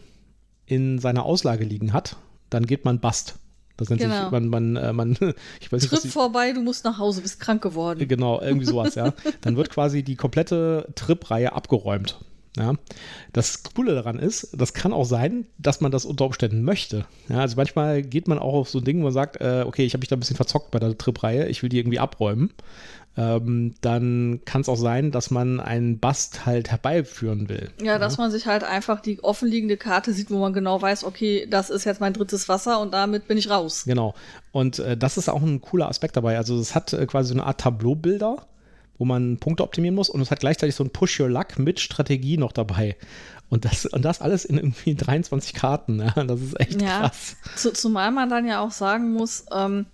in seiner Auslage liegen hat, dann geht man Bust. Das nennt genau. sich, man, man, äh, man, ich weiß nicht, Trip vorbei, du musst nach Hause, bist krank geworden. Genau, irgendwie sowas, ja. Dann wird quasi die komplette Trip-Reihe abgeräumt. Ja, das Coole daran ist, das kann auch sein, dass man das unter Umständen möchte. Ja, also manchmal geht man auch auf so ein Ding, wo man sagt, äh, okay, ich habe mich da ein bisschen verzockt bei der Trip-Reihe, ich will die irgendwie abräumen ähm, dann kann es auch sein, dass man einen Bast halt herbeiführen will. Ja, ja, dass man sich halt einfach die offenliegende Karte sieht, wo man genau weiß, okay, das ist jetzt mein drittes Wasser und damit bin ich raus. Genau. Und äh, das ist auch ein cooler Aspekt dabei. Also es hat äh, quasi so eine Art Tableaubilder, wo man Punkte optimieren muss und es hat gleichzeitig so ein Push Your Luck mit Strategie noch dabei. Und das, und das alles in irgendwie 23 Karten. Ja? Das ist echt ja, krass. Zu, zumal man dann ja auch sagen muss, ähm,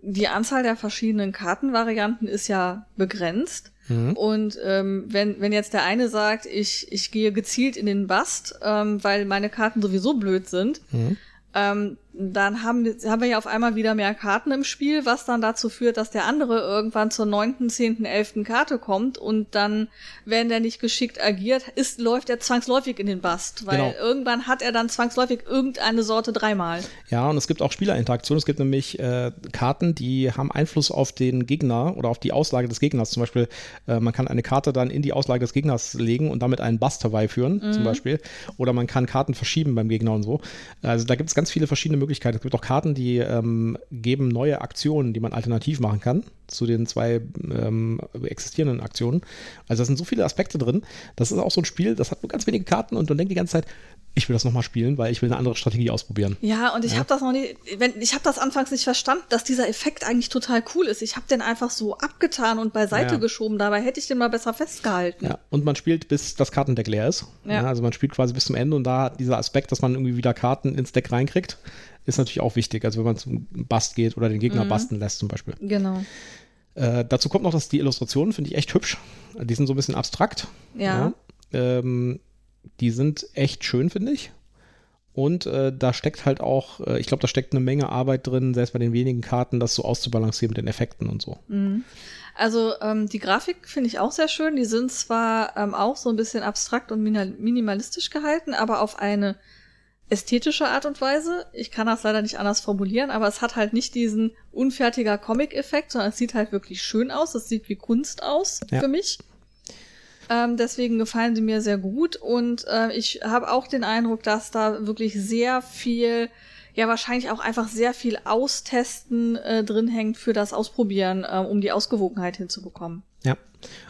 die Anzahl der verschiedenen Kartenvarianten ist ja begrenzt. Mhm. Und ähm, wenn, wenn jetzt der eine sagt, ich, ich gehe gezielt in den Bast, ähm, weil meine Karten sowieso blöd sind, mhm. ähm, dann haben wir, haben wir ja auf einmal wieder mehr Karten im Spiel, was dann dazu führt, dass der andere irgendwann zur neunten, zehnten, elften Karte kommt und dann, wenn der nicht geschickt agiert, ist, läuft er zwangsläufig in den Bast, weil genau. irgendwann hat er dann zwangsläufig irgendeine Sorte dreimal. Ja, und es gibt auch Spielerinteraktionen. Es gibt nämlich äh, Karten, die haben Einfluss auf den Gegner oder auf die Auslage des Gegners. Zum Beispiel, äh, man kann eine Karte dann in die Auslage des Gegners legen und damit einen Bast herbeiführen, mhm. zum Beispiel. Oder man kann Karten verschieben beim Gegner und so. Also da gibt es ganz viele verschiedene Möglichkeiten Möglichkeit. Es gibt auch Karten, die ähm, geben neue Aktionen, die man alternativ machen kann zu den zwei ähm, existierenden Aktionen. Also da sind so viele Aspekte drin. Das ist auch so ein Spiel, das hat nur ganz wenige Karten und man denkt die ganze Zeit, ich will das nochmal spielen, weil ich will eine andere Strategie ausprobieren. Ja, und ich ja. habe das noch nie, wenn, ich habe das anfangs nicht verstanden, dass dieser Effekt eigentlich total cool ist. Ich habe den einfach so abgetan und beiseite ja. geschoben. Dabei hätte ich den mal besser festgehalten. Ja, und man spielt, bis das Kartendeck leer ist. Ja. ja. also man spielt quasi bis zum Ende und da hat dieser Aspekt, dass man irgendwie wieder Karten ins Deck reinkriegt, ist natürlich auch wichtig. Also wenn man zum Bast geht oder den Gegner mhm. basten lässt zum Beispiel. Genau. Äh, dazu kommt noch, dass die Illustrationen finde ich echt hübsch. Die sind so ein bisschen abstrakt. Ja. ja. Ähm, die sind echt schön, finde ich. Und äh, da steckt halt auch, äh, ich glaube, da steckt eine Menge Arbeit drin, selbst bei den wenigen Karten, das so auszubalancieren mit den Effekten und so. Mhm. Also ähm, die Grafik finde ich auch sehr schön. Die sind zwar ähm, auch so ein bisschen abstrakt und minimalistisch gehalten, aber auf eine ästhetische Art und Weise. Ich kann das leider nicht anders formulieren, aber es hat halt nicht diesen unfertiger Comic-Effekt, sondern es sieht halt wirklich schön aus. Es sieht wie Kunst aus ja. für mich. Ähm, deswegen gefallen sie mir sehr gut und äh, ich habe auch den Eindruck, dass da wirklich sehr viel, ja wahrscheinlich auch einfach sehr viel Austesten äh, drin hängt für das Ausprobieren, äh, um die Ausgewogenheit hinzubekommen.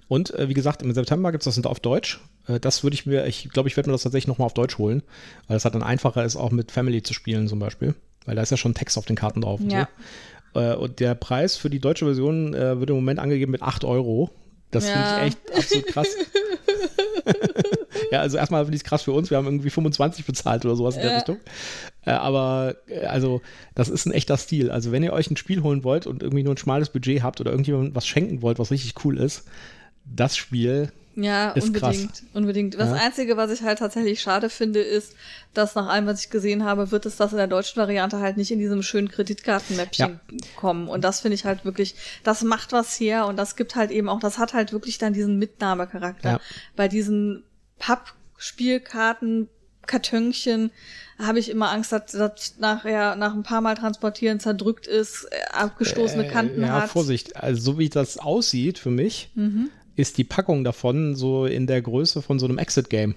Und äh, wie gesagt, im September gibt es das auf Deutsch. Äh, das würde ich mir, ich glaube, ich werde mir das tatsächlich nochmal auf Deutsch holen, weil es halt dann einfacher ist, auch mit Family zu spielen zum Beispiel. Weil da ist ja schon Text auf den Karten drauf. Und, Ja. so. äh, und der Preis für die deutsche Version äh, wird im Moment angegeben mit 8 Euro. Das Ja. finde ich echt absolut krass. ja, also erstmal finde ich es krass für uns. Wir haben irgendwie 25 bezahlt oder sowas in der Ja. Richtung. Äh, aber äh, also, das ist ein echter Stil. Also, wenn ihr euch ein Spiel holen wollt und irgendwie nur ein schmales Budget habt oder irgendjemandem was schenken wollt, was richtig cool ist, das Spiel, Ja, Ist unbedingt. krass. Unbedingt. Das Ja. Einzige, was ich halt tatsächlich schade finde, ist, dass nach allem, was ich gesehen habe, wird es das in der deutschen Variante halt nicht in diesem schönen Kreditkartenmäppchen kommen. Und das finde ich halt wirklich, das macht was her und das gibt halt eben auch, das hat halt wirklich dann diesen Mitnahmecharakter. Ja. Bei diesen Pappspielkarten, Kartönchen, habe ich immer Angst, dass das nachher nach ein paar Mal transportieren zerdrückt ist, äh, abgestoßene Kanten äh, ja, hat. Vorsicht. Also, so wie das aussieht für mich, Mhm. ist die Packung davon so in der Größe von so einem Exit-Game.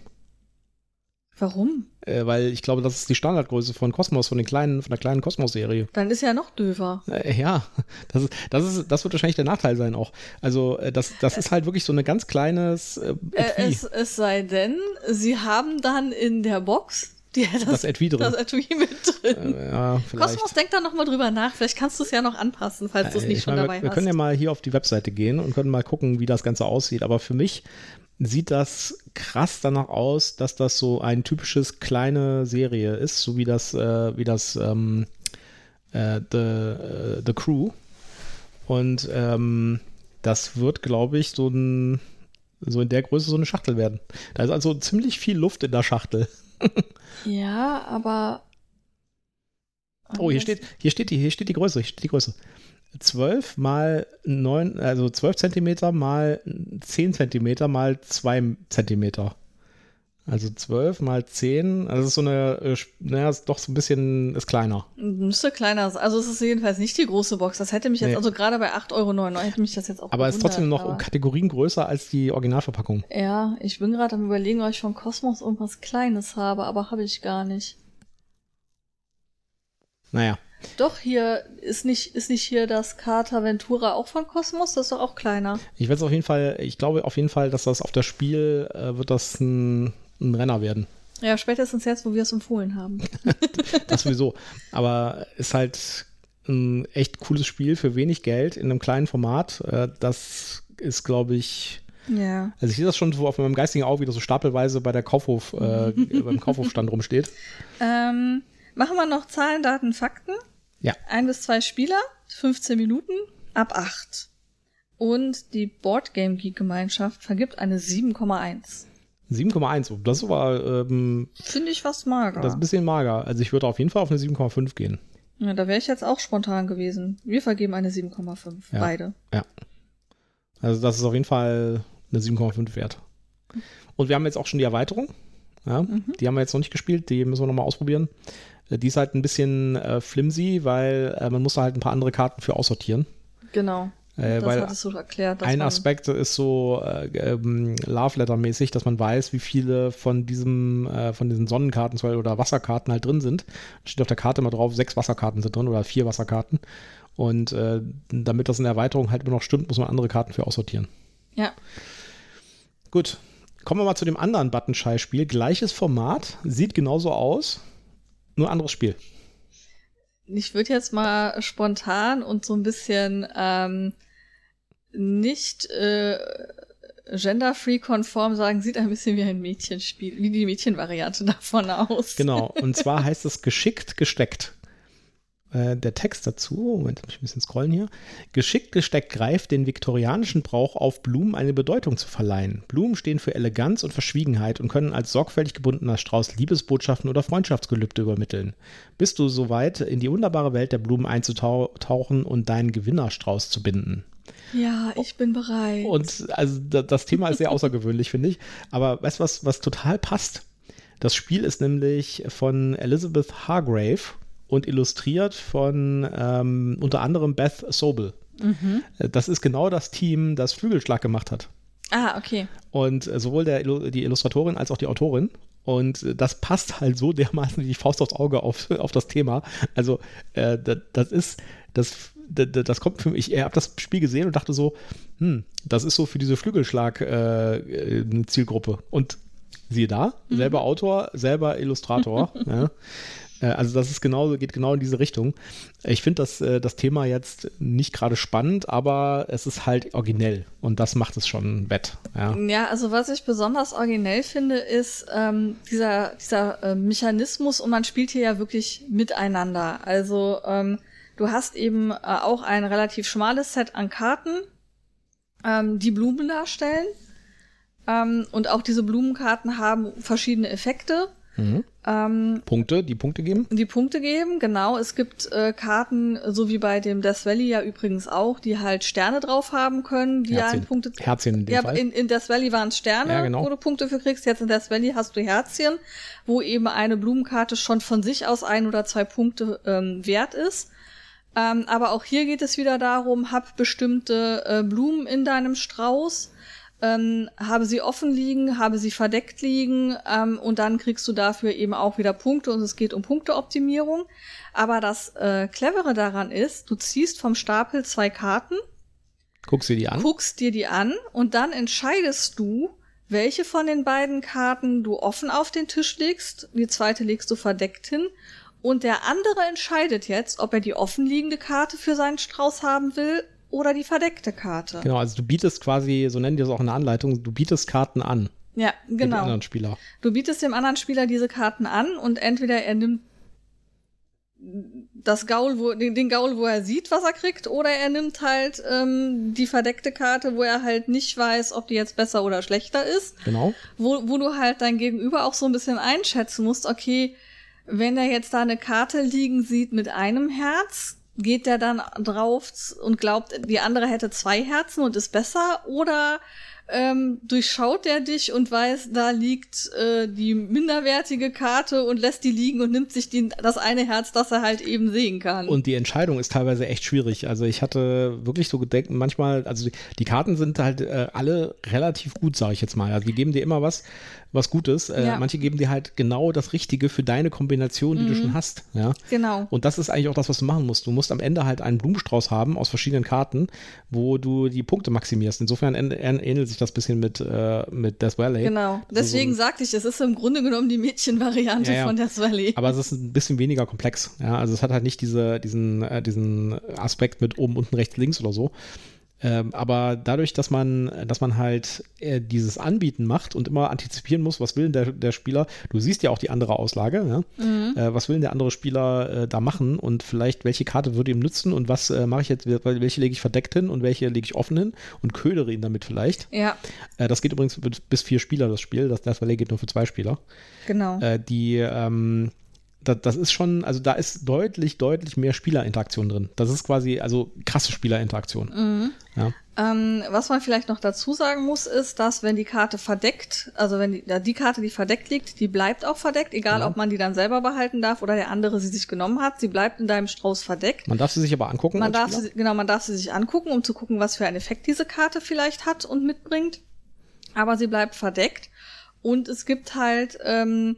Warum? Äh, weil ich glaube, das ist die Standardgröße von Cosmos, von den kleinen, von der kleinen Cosmos-Serie. Dann ist ja noch döver. Äh, ja, das, ist, das, ist, das wird wahrscheinlich der Nachteil sein auch. Also, äh, das, das ist halt wirklich so ein ganz kleines äh, Äh, es, es sei denn, sie haben dann in der Box die, das, Das Etui drin. Das Etui mit drin. Äh, ja. Kosmos, denk da nochmal drüber nach. Vielleicht kannst du es ja noch anpassen, falls du es Äh, nicht ich schon meine, dabei wir, wir hast. können ja mal hier auf die Webseite gehen und können mal gucken, wie das Ganze aussieht. Aber für mich sieht das krass danach aus, dass das so ein typisches kleine Serie ist, so wie das, äh, wie das ähm, äh, The, äh, The Crew. Und ähm, das wird, glaube ich, so ein so in der Größe so eine Schachtel werden. Da ist also ziemlich viel Luft in der Schachtel. ja, aber. Oh, hier steht, hier steht die, hier steht die Größe, hier steht die Größe. 12 mal 9, also 12 Zentimeter mal 10 Zentimeter mal 2 Zentimeter. Also 12 mal 10, also ist so eine, äh, naja, ist doch so ein bisschen, ist kleiner. Müsste kleiner sein. Also es ist jedenfalls nicht die große Box. Das hätte mich jetzt, Nee. also gerade bei 8,99 Euro hätte mich das jetzt auch Aber es ist trotzdem noch um Kategorien größer als die Originalverpackung. aber- Ja, ich bin gerade am überlegen, ob ich von Kosmos irgendwas Kleines habe, aber habe ich gar nicht. Naja, Doch, hier ist nicht, ist nicht hier das Carta Ventura auch von Kosmos? Das ist doch auch kleiner. ich werde es auf jeden Fall, ich glaube auf jeden Fall, dass das auf das Spiel, äh, wird das ein, ein Renner werden. Ja, spätestens jetzt, wo wir es empfohlen haben. Das sowieso. Aber ist halt ein echt cooles Spiel für wenig Geld in einem kleinen Format. Äh, Das ist, glaube ich, Ja. also ich sehe das schon so auf meinem geistigen Auge, wie das so stapelweise bei der Kaufhof, äh, beim Kaufhofstand rumsteht. Ähm, machen wir noch Zahlen, Daten, Fakten. Ja. Ein bis zwei Spieler, 15 Minuten, ab 8. Und die Boardgame Geek Gemeinschaft vergibt eine 7,1. 7,1. Das war ähm, Finde ich fast mager. das ist ein bisschen mager. Also ich würde auf jeden Fall auf eine 7,5 gehen. ja, da wäre ich jetzt auch spontan gewesen. Wir vergeben eine 7,5. Ja. Beide. Ja. Also das ist auf jeden Fall eine 7,5 wert. Und wir haben jetzt auch schon die Erweiterung. Ja, Die haben wir jetzt noch nicht gespielt, die müssen wir nochmal ausprobieren. Äh, Die ist halt ein bisschen äh, flimsy, weil äh, man muss da halt ein paar andere Karten für aussortieren. Genau. Äh, das hattest du erklärt. ein Aspekt ist so äh, ähm, Love Letter mäßig, dass man weiß, wie viele von diesem äh, von diesen Sonnenkarten oder Wasserkarten halt drin sind. Steht auf der Karte immer drauf, sechs Wasserkarten sind drin oder vier Wasserkarten. Und äh, damit das in der Erweiterung halt immer noch stimmt, muss man andere Karten für aussortieren. Ja. Gut, kommen wir mal zu dem anderen Buttonschei-Spiel. Gleiches Format, sieht genauso aus, nur anderes Spiel. Ich würde jetzt mal spontan und so ein bisschen ähm, nicht äh, gender-free-konform sagen, sieht ein bisschen wie ein Mädchenspiel, wie die Mädchenvariante davon aus. Genau, und zwar heißt es geschickt gesteckt. Äh, der Text dazu, Moment, muss ich ein bisschen scrollen hier. Geschickt gesteckt greift den viktorianischen Brauch auf, Blumen eine Bedeutung zu verleihen. Blumen stehen für Eleganz und Verschwiegenheit und können als sorgfältig gebundener Strauß Liebesbotschaften oder Freundschaftsgelübde übermitteln. Bist du soweit, in die wunderbare Welt der Blumen einzutauchen und deinen Gewinnerstrauß zu binden? Ja, ich bin bereit. Und also da, das Thema ist sehr außergewöhnlich, finde ich. Aber weißt du, was, was total passt? Das Spiel ist nämlich von Elizabeth Hargrave und illustriert von ähm, unter anderem Beth Sobel. Äh, Das ist genau das Team, das Flügelschlag gemacht hat. ah, okay. Und äh, sowohl der, die Illustratorin als auch die Autorin. Und äh, das passt halt so dermaßen wie die Faust aufs Auge auf, auf das Thema. Also, äh, das, das ist, das, das kommt für mich, ich habe das Spiel gesehen und dachte so, hm, das ist so für diese Flügelschlag äh, eine Zielgruppe. Und siehe da, mhm. selber Autor, selber Illustrator. ja. Äh, also das ist genau, geht genau in diese Richtung. Ich finde das, äh, das Thema jetzt nicht gerade spannend, aber es ist halt originell und das macht es schon wett. Ja, ja also was ich besonders originell finde, ist ähm, dieser, dieser äh, Mechanismus und man spielt hier ja wirklich miteinander. Also ähm, du hast eben äh, auch ein relativ schmales Set an Karten, ähm, die Blumen darstellen. Ähm, und auch diese Blumenkarten haben verschiedene Effekte. Mhm. Ähm, Punkte, die Punkte geben? Die Punkte geben, genau. Es gibt äh, Karten, so wie bei dem Death Valley ja übrigens auch, die halt Sterne drauf haben können, die Herzchen. Punkte. Herzchen in dem ja, Fall. In, in Death Valley waren es Sterne, ja, genau. wo du Punkte für kriegst. Jetzt in Death Valley hast du Herzchen, wo eben eine Blumenkarte schon von sich aus ein oder zwei Punkte ähm, wert ist. Ähm, aber auch hier geht es wieder darum, hab bestimmte äh, Blumen in deinem Strauß ähm, habe sie offen liegen, habe sie verdeckt liegen ähm, und dann kriegst du dafür eben auch wieder Punkte und es geht um Punkteoptimierung. Aber das äh, Clevere daran ist, du ziehst vom Stapel zwei Karten, guckst dir die an, guckst dir die an und dann entscheidest du, welche von den beiden Karten du offen auf den Tisch legst, die zweite legst du verdeckt hin. Und der andere entscheidet jetzt, ob er die offenliegende Karte für seinen Strauß haben will oder die verdeckte Karte. Genau, also du bietest quasi, so nennen die das auch in der Anleitung, du bietest Karten an. Ja, genau. Dem anderen Spieler. Du bietest dem anderen Spieler diese Karten an und entweder er nimmt das Gaul, wo, den, den Gaul, wo er sieht, was er kriegt, oder er nimmt halt ähm, die verdeckte Karte, wo er halt nicht weiß, ob die jetzt besser oder schlechter ist. Genau. Wo, wo du halt dein Gegenüber auch so ein bisschen einschätzen musst, okay, wenn er jetzt da eine Karte liegen sieht mit einem Herz, geht der dann drauf und glaubt, die andere hätte zwei Herzen und ist besser? Oder ähm, durchschaut der dich und weiß, da liegt äh, die minderwertige Karte und lässt die liegen und nimmt sich die, das eine Herz, das er halt eben sehen kann. Und die Entscheidung ist teilweise echt schwierig. Also ich hatte wirklich so gedenkt, manchmal, also die, die Karten sind halt äh, alle relativ gut, sage ich jetzt mal. Also die geben dir immer was, was Gutes. Äh, ja. Manche geben dir halt genau das Richtige für deine Kombination, die mhm. du schon hast. Ja? Genau. Und das ist eigentlich auch das, was du machen musst. Du musst am Ende halt einen Blumenstrauß haben aus verschiedenen Karten, wo du die Punkte maximierst. Insofern ähnelt sich das bisschen mit, äh, mit Death Valley. Genau. Deswegen so sagte ich, es ist im Grunde genommen die Mädchenvariante ja, ja. von Death Valley. Aber es ist ein bisschen weniger komplex. Ja? Also es hat halt nicht diese, diesen, äh, diesen Aspekt mit oben, unten, rechts, links oder so, ähm, aber dadurch, dass man, dass man halt äh, dieses Anbieten macht und immer antizipieren muss, was will denn der, der Spieler, du siehst ja auch die andere Auslage, ja? mhm. äh, was will denn der andere Spieler äh, da machen und vielleicht welche Karte würde ihm nützen und was äh, mache ich jetzt, welche lege ich verdeckt hin und welche lege ich offen hin und ködere ihn damit vielleicht. Ja. Äh, das geht übrigens bis vier Spieler, das Spiel, das Death Valley geht nur für zwei Spieler. Genau. Äh, die, ähm, das, das ist schon, also da ist deutlich, deutlich mehr Spielerinteraktion drin. Das ist quasi, also krasse Spielerinteraktion. Mhm. Ja. Ähm, was man vielleicht noch dazu sagen muss, ist, dass wenn die Karte verdeckt, also wenn die, die Karte, die verdeckt liegt, die bleibt auch verdeckt, egal genau. ob man die dann selber behalten darf oder der andere sie sich genommen hat. Sie bleibt in deinem Strauß verdeckt. Man darf sie sich aber angucken. Man darf sie, genau, man darf sie sich angucken, um zu gucken, was für einen Effekt diese Karte vielleicht hat und mitbringt. Aber sie bleibt verdeckt. Und es gibt halt ähm,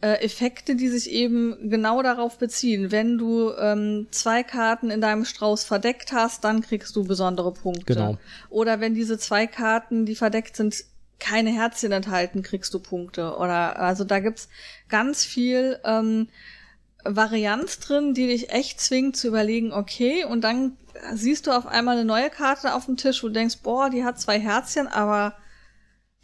äh, Effekte, die sich eben genau darauf beziehen. Wenn du ähm, zwei Karten in deinem Strauß verdeckt hast, dann kriegst du besondere Punkte. Genau. Oder wenn diese zwei Karten, die verdeckt sind, keine Herzchen enthalten, kriegst du Punkte. Oder also da gibt's ganz viel ähm, Varianz drin, die dich echt zwingt zu überlegen, okay, und dann siehst du auf einmal eine neue Karte auf dem Tisch, wo du denkst, boah, die hat zwei Herzchen, aber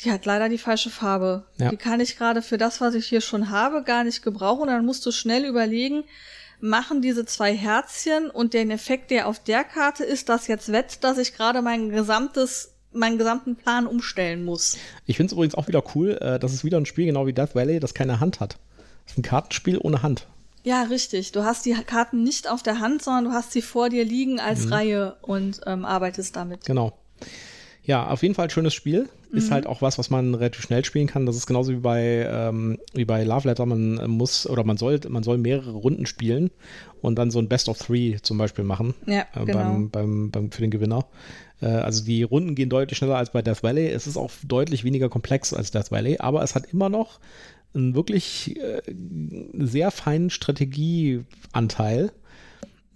die hat leider die falsche Farbe. Ja. Die kann ich gerade für das, was ich hier schon habe, gar nicht gebrauchen. dann musst du schnell überlegen, machen diese zwei Herzchen und den Effekt, der auf der Karte ist, das jetzt wett, dass ich gerade mein gesamtes meinen gesamten Plan umstellen muss. Ich finde es übrigens auch wieder cool, äh, das ist wieder ein Spiel, genau wie Death Valley, das keine Hand hat. Das ist ein Kartenspiel ohne Hand. Ja, richtig. Du hast die Karten nicht auf der Hand, sondern du hast sie vor dir liegen als mhm. Reihe und ähm, arbeitest damit. Genau. Ja, auf jeden Fall ein schönes Spiel. Ist mhm. halt auch was, was man relativ schnell spielen kann. Das ist genauso wie bei, ähm, wie bei Love Letter. Man muss oder man soll, man soll mehrere Runden spielen und dann so ein Best of Three zum Beispiel machen. Ja, äh, genau. beim, beim, beim, für den Gewinner. Äh, also die Runden gehen deutlich schneller als bei Death Valley. Es ist auch deutlich weniger komplex als Death Valley, aber es hat immer noch einen wirklich äh, sehr feinen Strategieanteil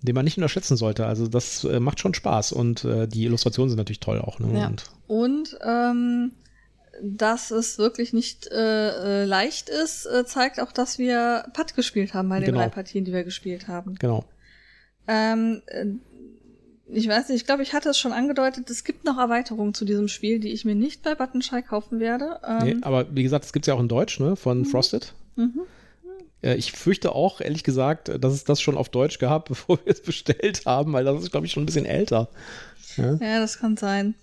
den man nicht unterschätzen sollte. Also das äh, macht schon Spaß und äh, die Illustrationen sind natürlich toll auch. Ne? Ja. Und, Und ähm, dass es wirklich nicht äh, äh, leicht ist, äh, zeigt auch, dass wir Putt gespielt haben bei den Genau. drei Partien, die wir gespielt haben. genau. Ähm, äh, ich weiß nicht, ich glaube, ich hatte es schon angedeutet, es gibt noch Erweiterungen zu diesem Spiel, die ich mir nicht bei Buttonschei kaufen werde. Nee, Ähm, aber wie gesagt, das gibt es ja auch in Deutsch, ne? Von Frosted. mhm. Äh, Ich fürchte auch, ehrlich gesagt, dass es das schon auf Deutsch gab, bevor wir es bestellt haben, weil das ist, glaube ich, schon ein bisschen älter. Ja? Ja, das kann sein.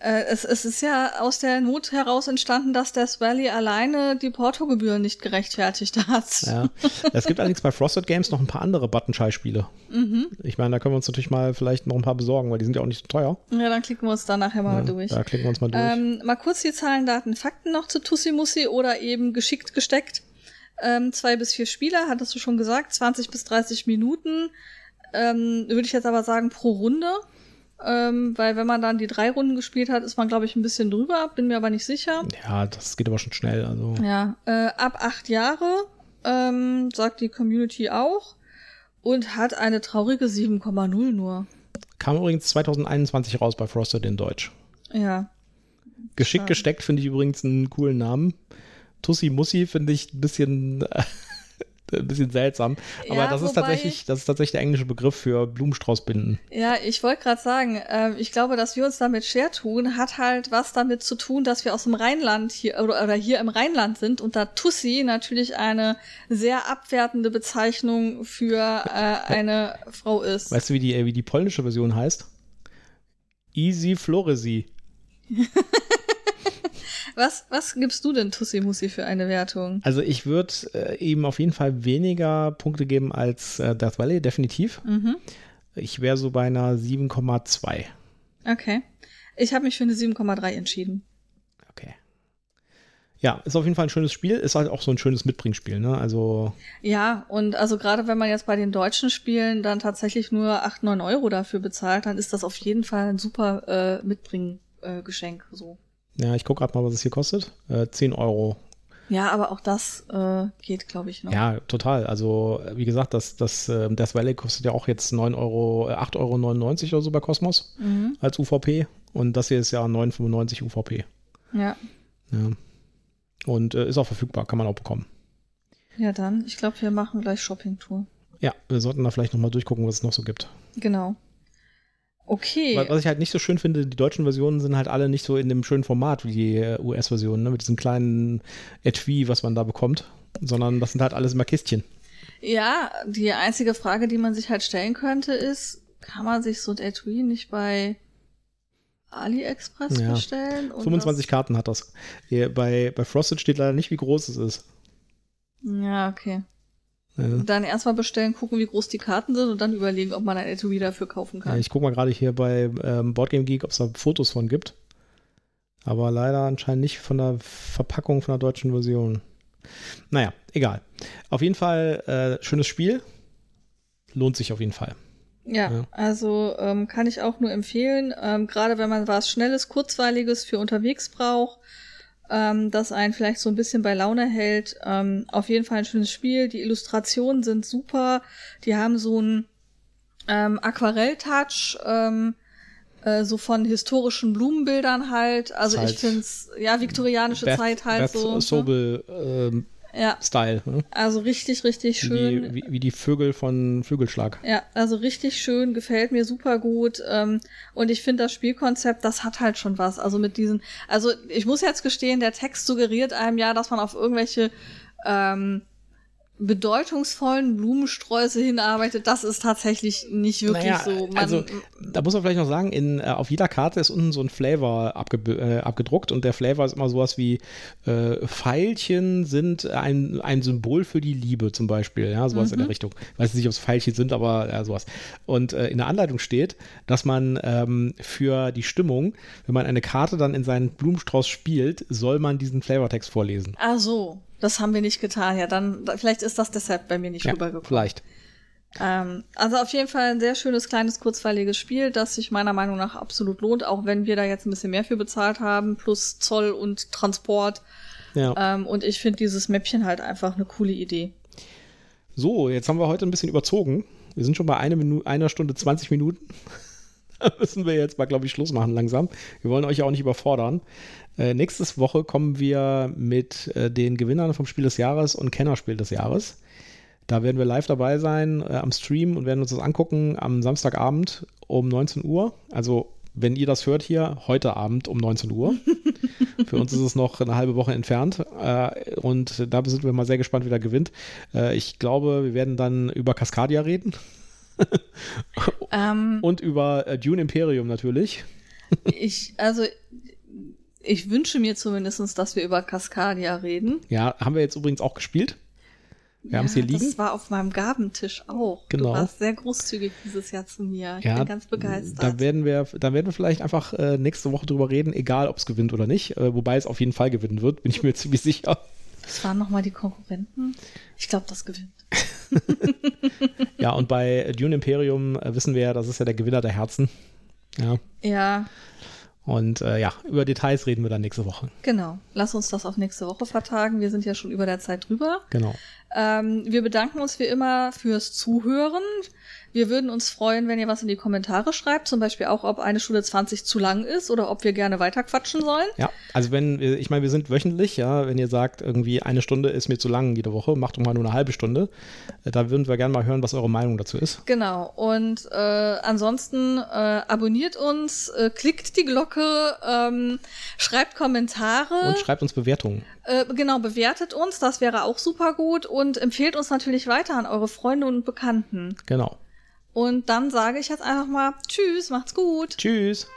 Äh, es, es ist ja aus der Not heraus entstanden, dass Death Valley alleine die Portogebühren nicht gerechtfertigt hat. Ja. Es gibt allerdings bei Frosted Games noch ein paar andere Buttonschei-Spiele. Mhm. Ich meine, da können wir uns natürlich mal vielleicht noch ein paar besorgen, weil die sind ja auch nicht so teuer. Ja, dann klicken wir uns da nachher mal Ja, durch. Da klicken wir uns mal durch. Ähm, mal kurz die Zahlen, Daten, Fakten noch zu Tussi Mussi oder eben geschickt gesteckt. Ähm, zwei bis vier Spieler, hattest du schon gesagt, 20 bis 30 Minuten. Ähm, Würde ich jetzt aber sagen pro Runde. Ähm, weil wenn man dann die drei Runden gespielt hat, ist man, glaube ich, ein bisschen drüber, bin mir aber nicht sicher. ja, das geht aber schon schnell. Also. Ja, äh, ab acht Jahre, ähm, sagt die Community auch. Und hat eine traurige 7,0 nur. Kam übrigens 2021 raus bei Frosted in Deutsch. Ja. Geschickt Schade. gesteckt finde ich übrigens einen coolen Namen. Tussi Mussi finde ich ein bisschen, ein bisschen seltsam. Aber Ja, das ist tatsächlich, das ist tatsächlich der englische Begriff für Blumenstraußbinden. Ja, ich wollte gerade sagen, ähm, ich glaube, dass wir uns damit schwer tun, hat halt was damit zu tun, dass wir aus dem Rheinland hier oder, oder hier im Rheinland sind und da Tussi natürlich eine sehr abwertende Bezeichnung für äh, eine Frau ist. Weißt du, wie die, äh, wie die polnische Version heißt? Easy Floresi. Was, was gibst du denn Tussi Mussi für eine Wertung? Also ich würde äh, ihm auf jeden Fall weniger Punkte geben als äh, Death Valley, definitiv. Mhm. Ich wäre so bei einer 7,2. Okay. Ich habe mich für eine 7,3 entschieden. Okay. Ja, ist auf jeden Fall ein schönes Spiel. Ist halt auch so ein schönes Mitbringspiel, ne? Also, Ja, und also gerade wenn man jetzt bei den deutschen Spielen dann tatsächlich nur 8, 9 Euro dafür bezahlt, dann ist das auf jeden Fall ein super äh, Mitbringgeschenk. Äh, so. Ja, ich gucke gerade mal, was es hier kostet. Äh, 10 Euro. Ja, aber auch das äh, geht, glaube ich, noch. Ja, total. Also, äh, wie gesagt, das, das äh, Death Valley kostet ja auch jetzt 9 Euro, äh, 8,99 Euro oder so bei Cosmos Mhm. als UVP. Und das hier ist ja 9,95 UVP. Ja. Ja. Und äh, ist auch verfügbar, kann man auch bekommen. Ja, dann. Ich glaube, wir machen gleich Shopping-Tour. Ja, wir sollten da vielleicht nochmal durchgucken, was es noch so gibt. Genau. Okay. Wa- Was ich halt nicht so schön finde, die deutschen Versionen sind halt alle nicht so in dem schönen Format wie die äh, US-Versionen, ne? mit diesem kleinen Etui, was man da bekommt, sondern das sind halt alles immer Kistchen. Ja, die einzige Frage, die man sich halt stellen könnte, ist, kann man sich so ein Etui nicht bei AliExpress Ja. bestellen? und 25 Karten hat das. Bei, bei Frosted steht leider nicht, wie groß es ist. Ja, okay. Äh, Dann erstmal bestellen, gucken, wie groß die Karten sind und dann überlegen, ob man ein Etui dafür kaufen ja, kann. ich gucke mal gerade hier bei ähm, Boardgame Geek, ob es da Fotos von gibt. Aber leider anscheinend nicht von der Verpackung von der deutschen Version. Naja, egal. Auf jeden Fall äh, schönes Spiel. Lohnt sich auf jeden Fall. Ja, Ja. also ähm, kann ich auch nur empfehlen, ähm, gerade wenn man was Schnelles, Kurzweiliges für unterwegs braucht, ähm, das einen vielleicht so ein bisschen bei Laune hält. Ähm, auf jeden Fall ein schönes Spiel. Die Illustrationen sind super. Die haben so einen ähm, Aquarell-Touch, ähm, äh, so von historischen Blumenbildern halt. Also Ist ich halt find's, ja, viktorianische Zeit halt Beth so. ne? Sobel ähm, Ja, Style. Ne? also richtig, richtig Wie, schön. die, wie, wie die Vögel von Flügelschlag. Ja, also richtig schön, gefällt mir super gut. Ähm, und ich finde das Spielkonzept, das hat halt schon was. Also mit diesen, also ich muss jetzt gestehen, der Text suggeriert einem ja, dass man auf irgendwelche ähm, bedeutungsvollen Blumensträuße hinarbeitet. Das ist tatsächlich nicht wirklich Naja, so. Man, also da muss man vielleicht noch sagen, in, äh, auf jeder Karte ist unten so ein Flavor abge äh, abgedruckt und der Flavor ist immer sowas wie äh, Pfeilchen sind ein, ein Symbol für die Liebe zum Beispiel, ja, sowas in der Richtung. Weiß nicht, ob es Pfeilchen sind, aber ja, sowas. Und äh, in der Anleitung steht, dass man ähm, für die Stimmung, wenn man eine Karte dann in seinen Blumenstrauß spielt, soll man diesen Flavortext vorlesen. ah so, das haben wir nicht getan. Ja, dann da- vielleicht ist das deshalb bei mir nicht Ja, rübergekommen. vielleicht. Ähm, also auf jeden Fall ein sehr schönes, kleines, kurzweiliges Spiel, das sich meiner Meinung nach absolut lohnt, auch wenn wir da jetzt ein bisschen mehr für bezahlt haben, plus Zoll und Transport. Ja. Ähm, und ich finde dieses Mäppchen halt einfach eine coole Idee. So, jetzt haben wir heute ein bisschen überzogen. Wir sind schon bei eine Minu einer Stunde 20 Minuten. müssen wir jetzt mal, glaube ich, Schluss machen langsam. Wir wollen euch ja auch nicht überfordern. Äh, nächste Woche kommen wir mit äh, den Gewinnern vom Spiel des Jahres und Kennerspiel des Jahres. Da werden wir live dabei sein äh, am Stream und werden uns das angucken am Samstagabend um 19 Uhr. Also wenn ihr das hört hier, heute Abend um 19 Uhr. Für uns ist es noch eine halbe Woche entfernt. Äh, und da sind wir mal sehr gespannt, wie der gewinnt. Äh, ich glaube, wir werden dann über Cascadia reden. Ähm, und über äh, Dune Imperium natürlich. ich, also, ich wünsche mir zumindest, dass wir über Cascadia reden. Ja, haben wir jetzt übrigens auch gespielt. Wir haben es hier liegen. Das war auf meinem Gabentisch auch. Genau. Du warst sehr großzügig dieses Jahr zu mir. Ich Ja, bin ganz begeistert. Da werden wir, da werden wir vielleicht einfach äh, nächste Woche drüber reden, egal ob es gewinnt oder nicht. Äh, wobei es auf jeden Fall gewinnen wird, bin ich mir ziemlich sicher. Was waren nochmal die Konkurrenten? Ich glaube, das gewinnt. Ja, und bei Dune Imperium äh, wissen wir ja, das ist ja der Gewinner der Herzen. Ja. Ja, Und äh, ja, über Details reden wir dann nächste Woche. genau. Lass uns das auf nächste Woche vertagen. Wir sind ja schon über der Zeit drüber. Genau. Ähm, wir bedanken uns wie immer fürs Zuhören. Wir würden uns freuen, wenn ihr was in die Kommentare schreibt, zum Beispiel auch, ob eine Stunde 20 zu lang ist oder ob wir gerne weiter quatschen sollen. Ja, also wenn, wir- ich meine, wir sind wöchentlich, ja, wenn ihr sagt, irgendwie eine Stunde ist mir zu lang jede Woche, macht doch mal nur eine halbe Stunde. Äh, Da würden wir gerne mal hören, was eure Meinung dazu ist. Genau. Und äh, ansonsten äh, abonniert uns, äh, klickt die Glocke, ähm, schreibt Kommentare. Und schreibt uns Bewertungen. Äh, genau, bewertet uns, das wäre auch super gut und empfehlt uns natürlich weiter an eure Freunde und Bekannten. Genau. Und dann sage ich jetzt einfach mal Tschüss, macht's gut. Tschüss.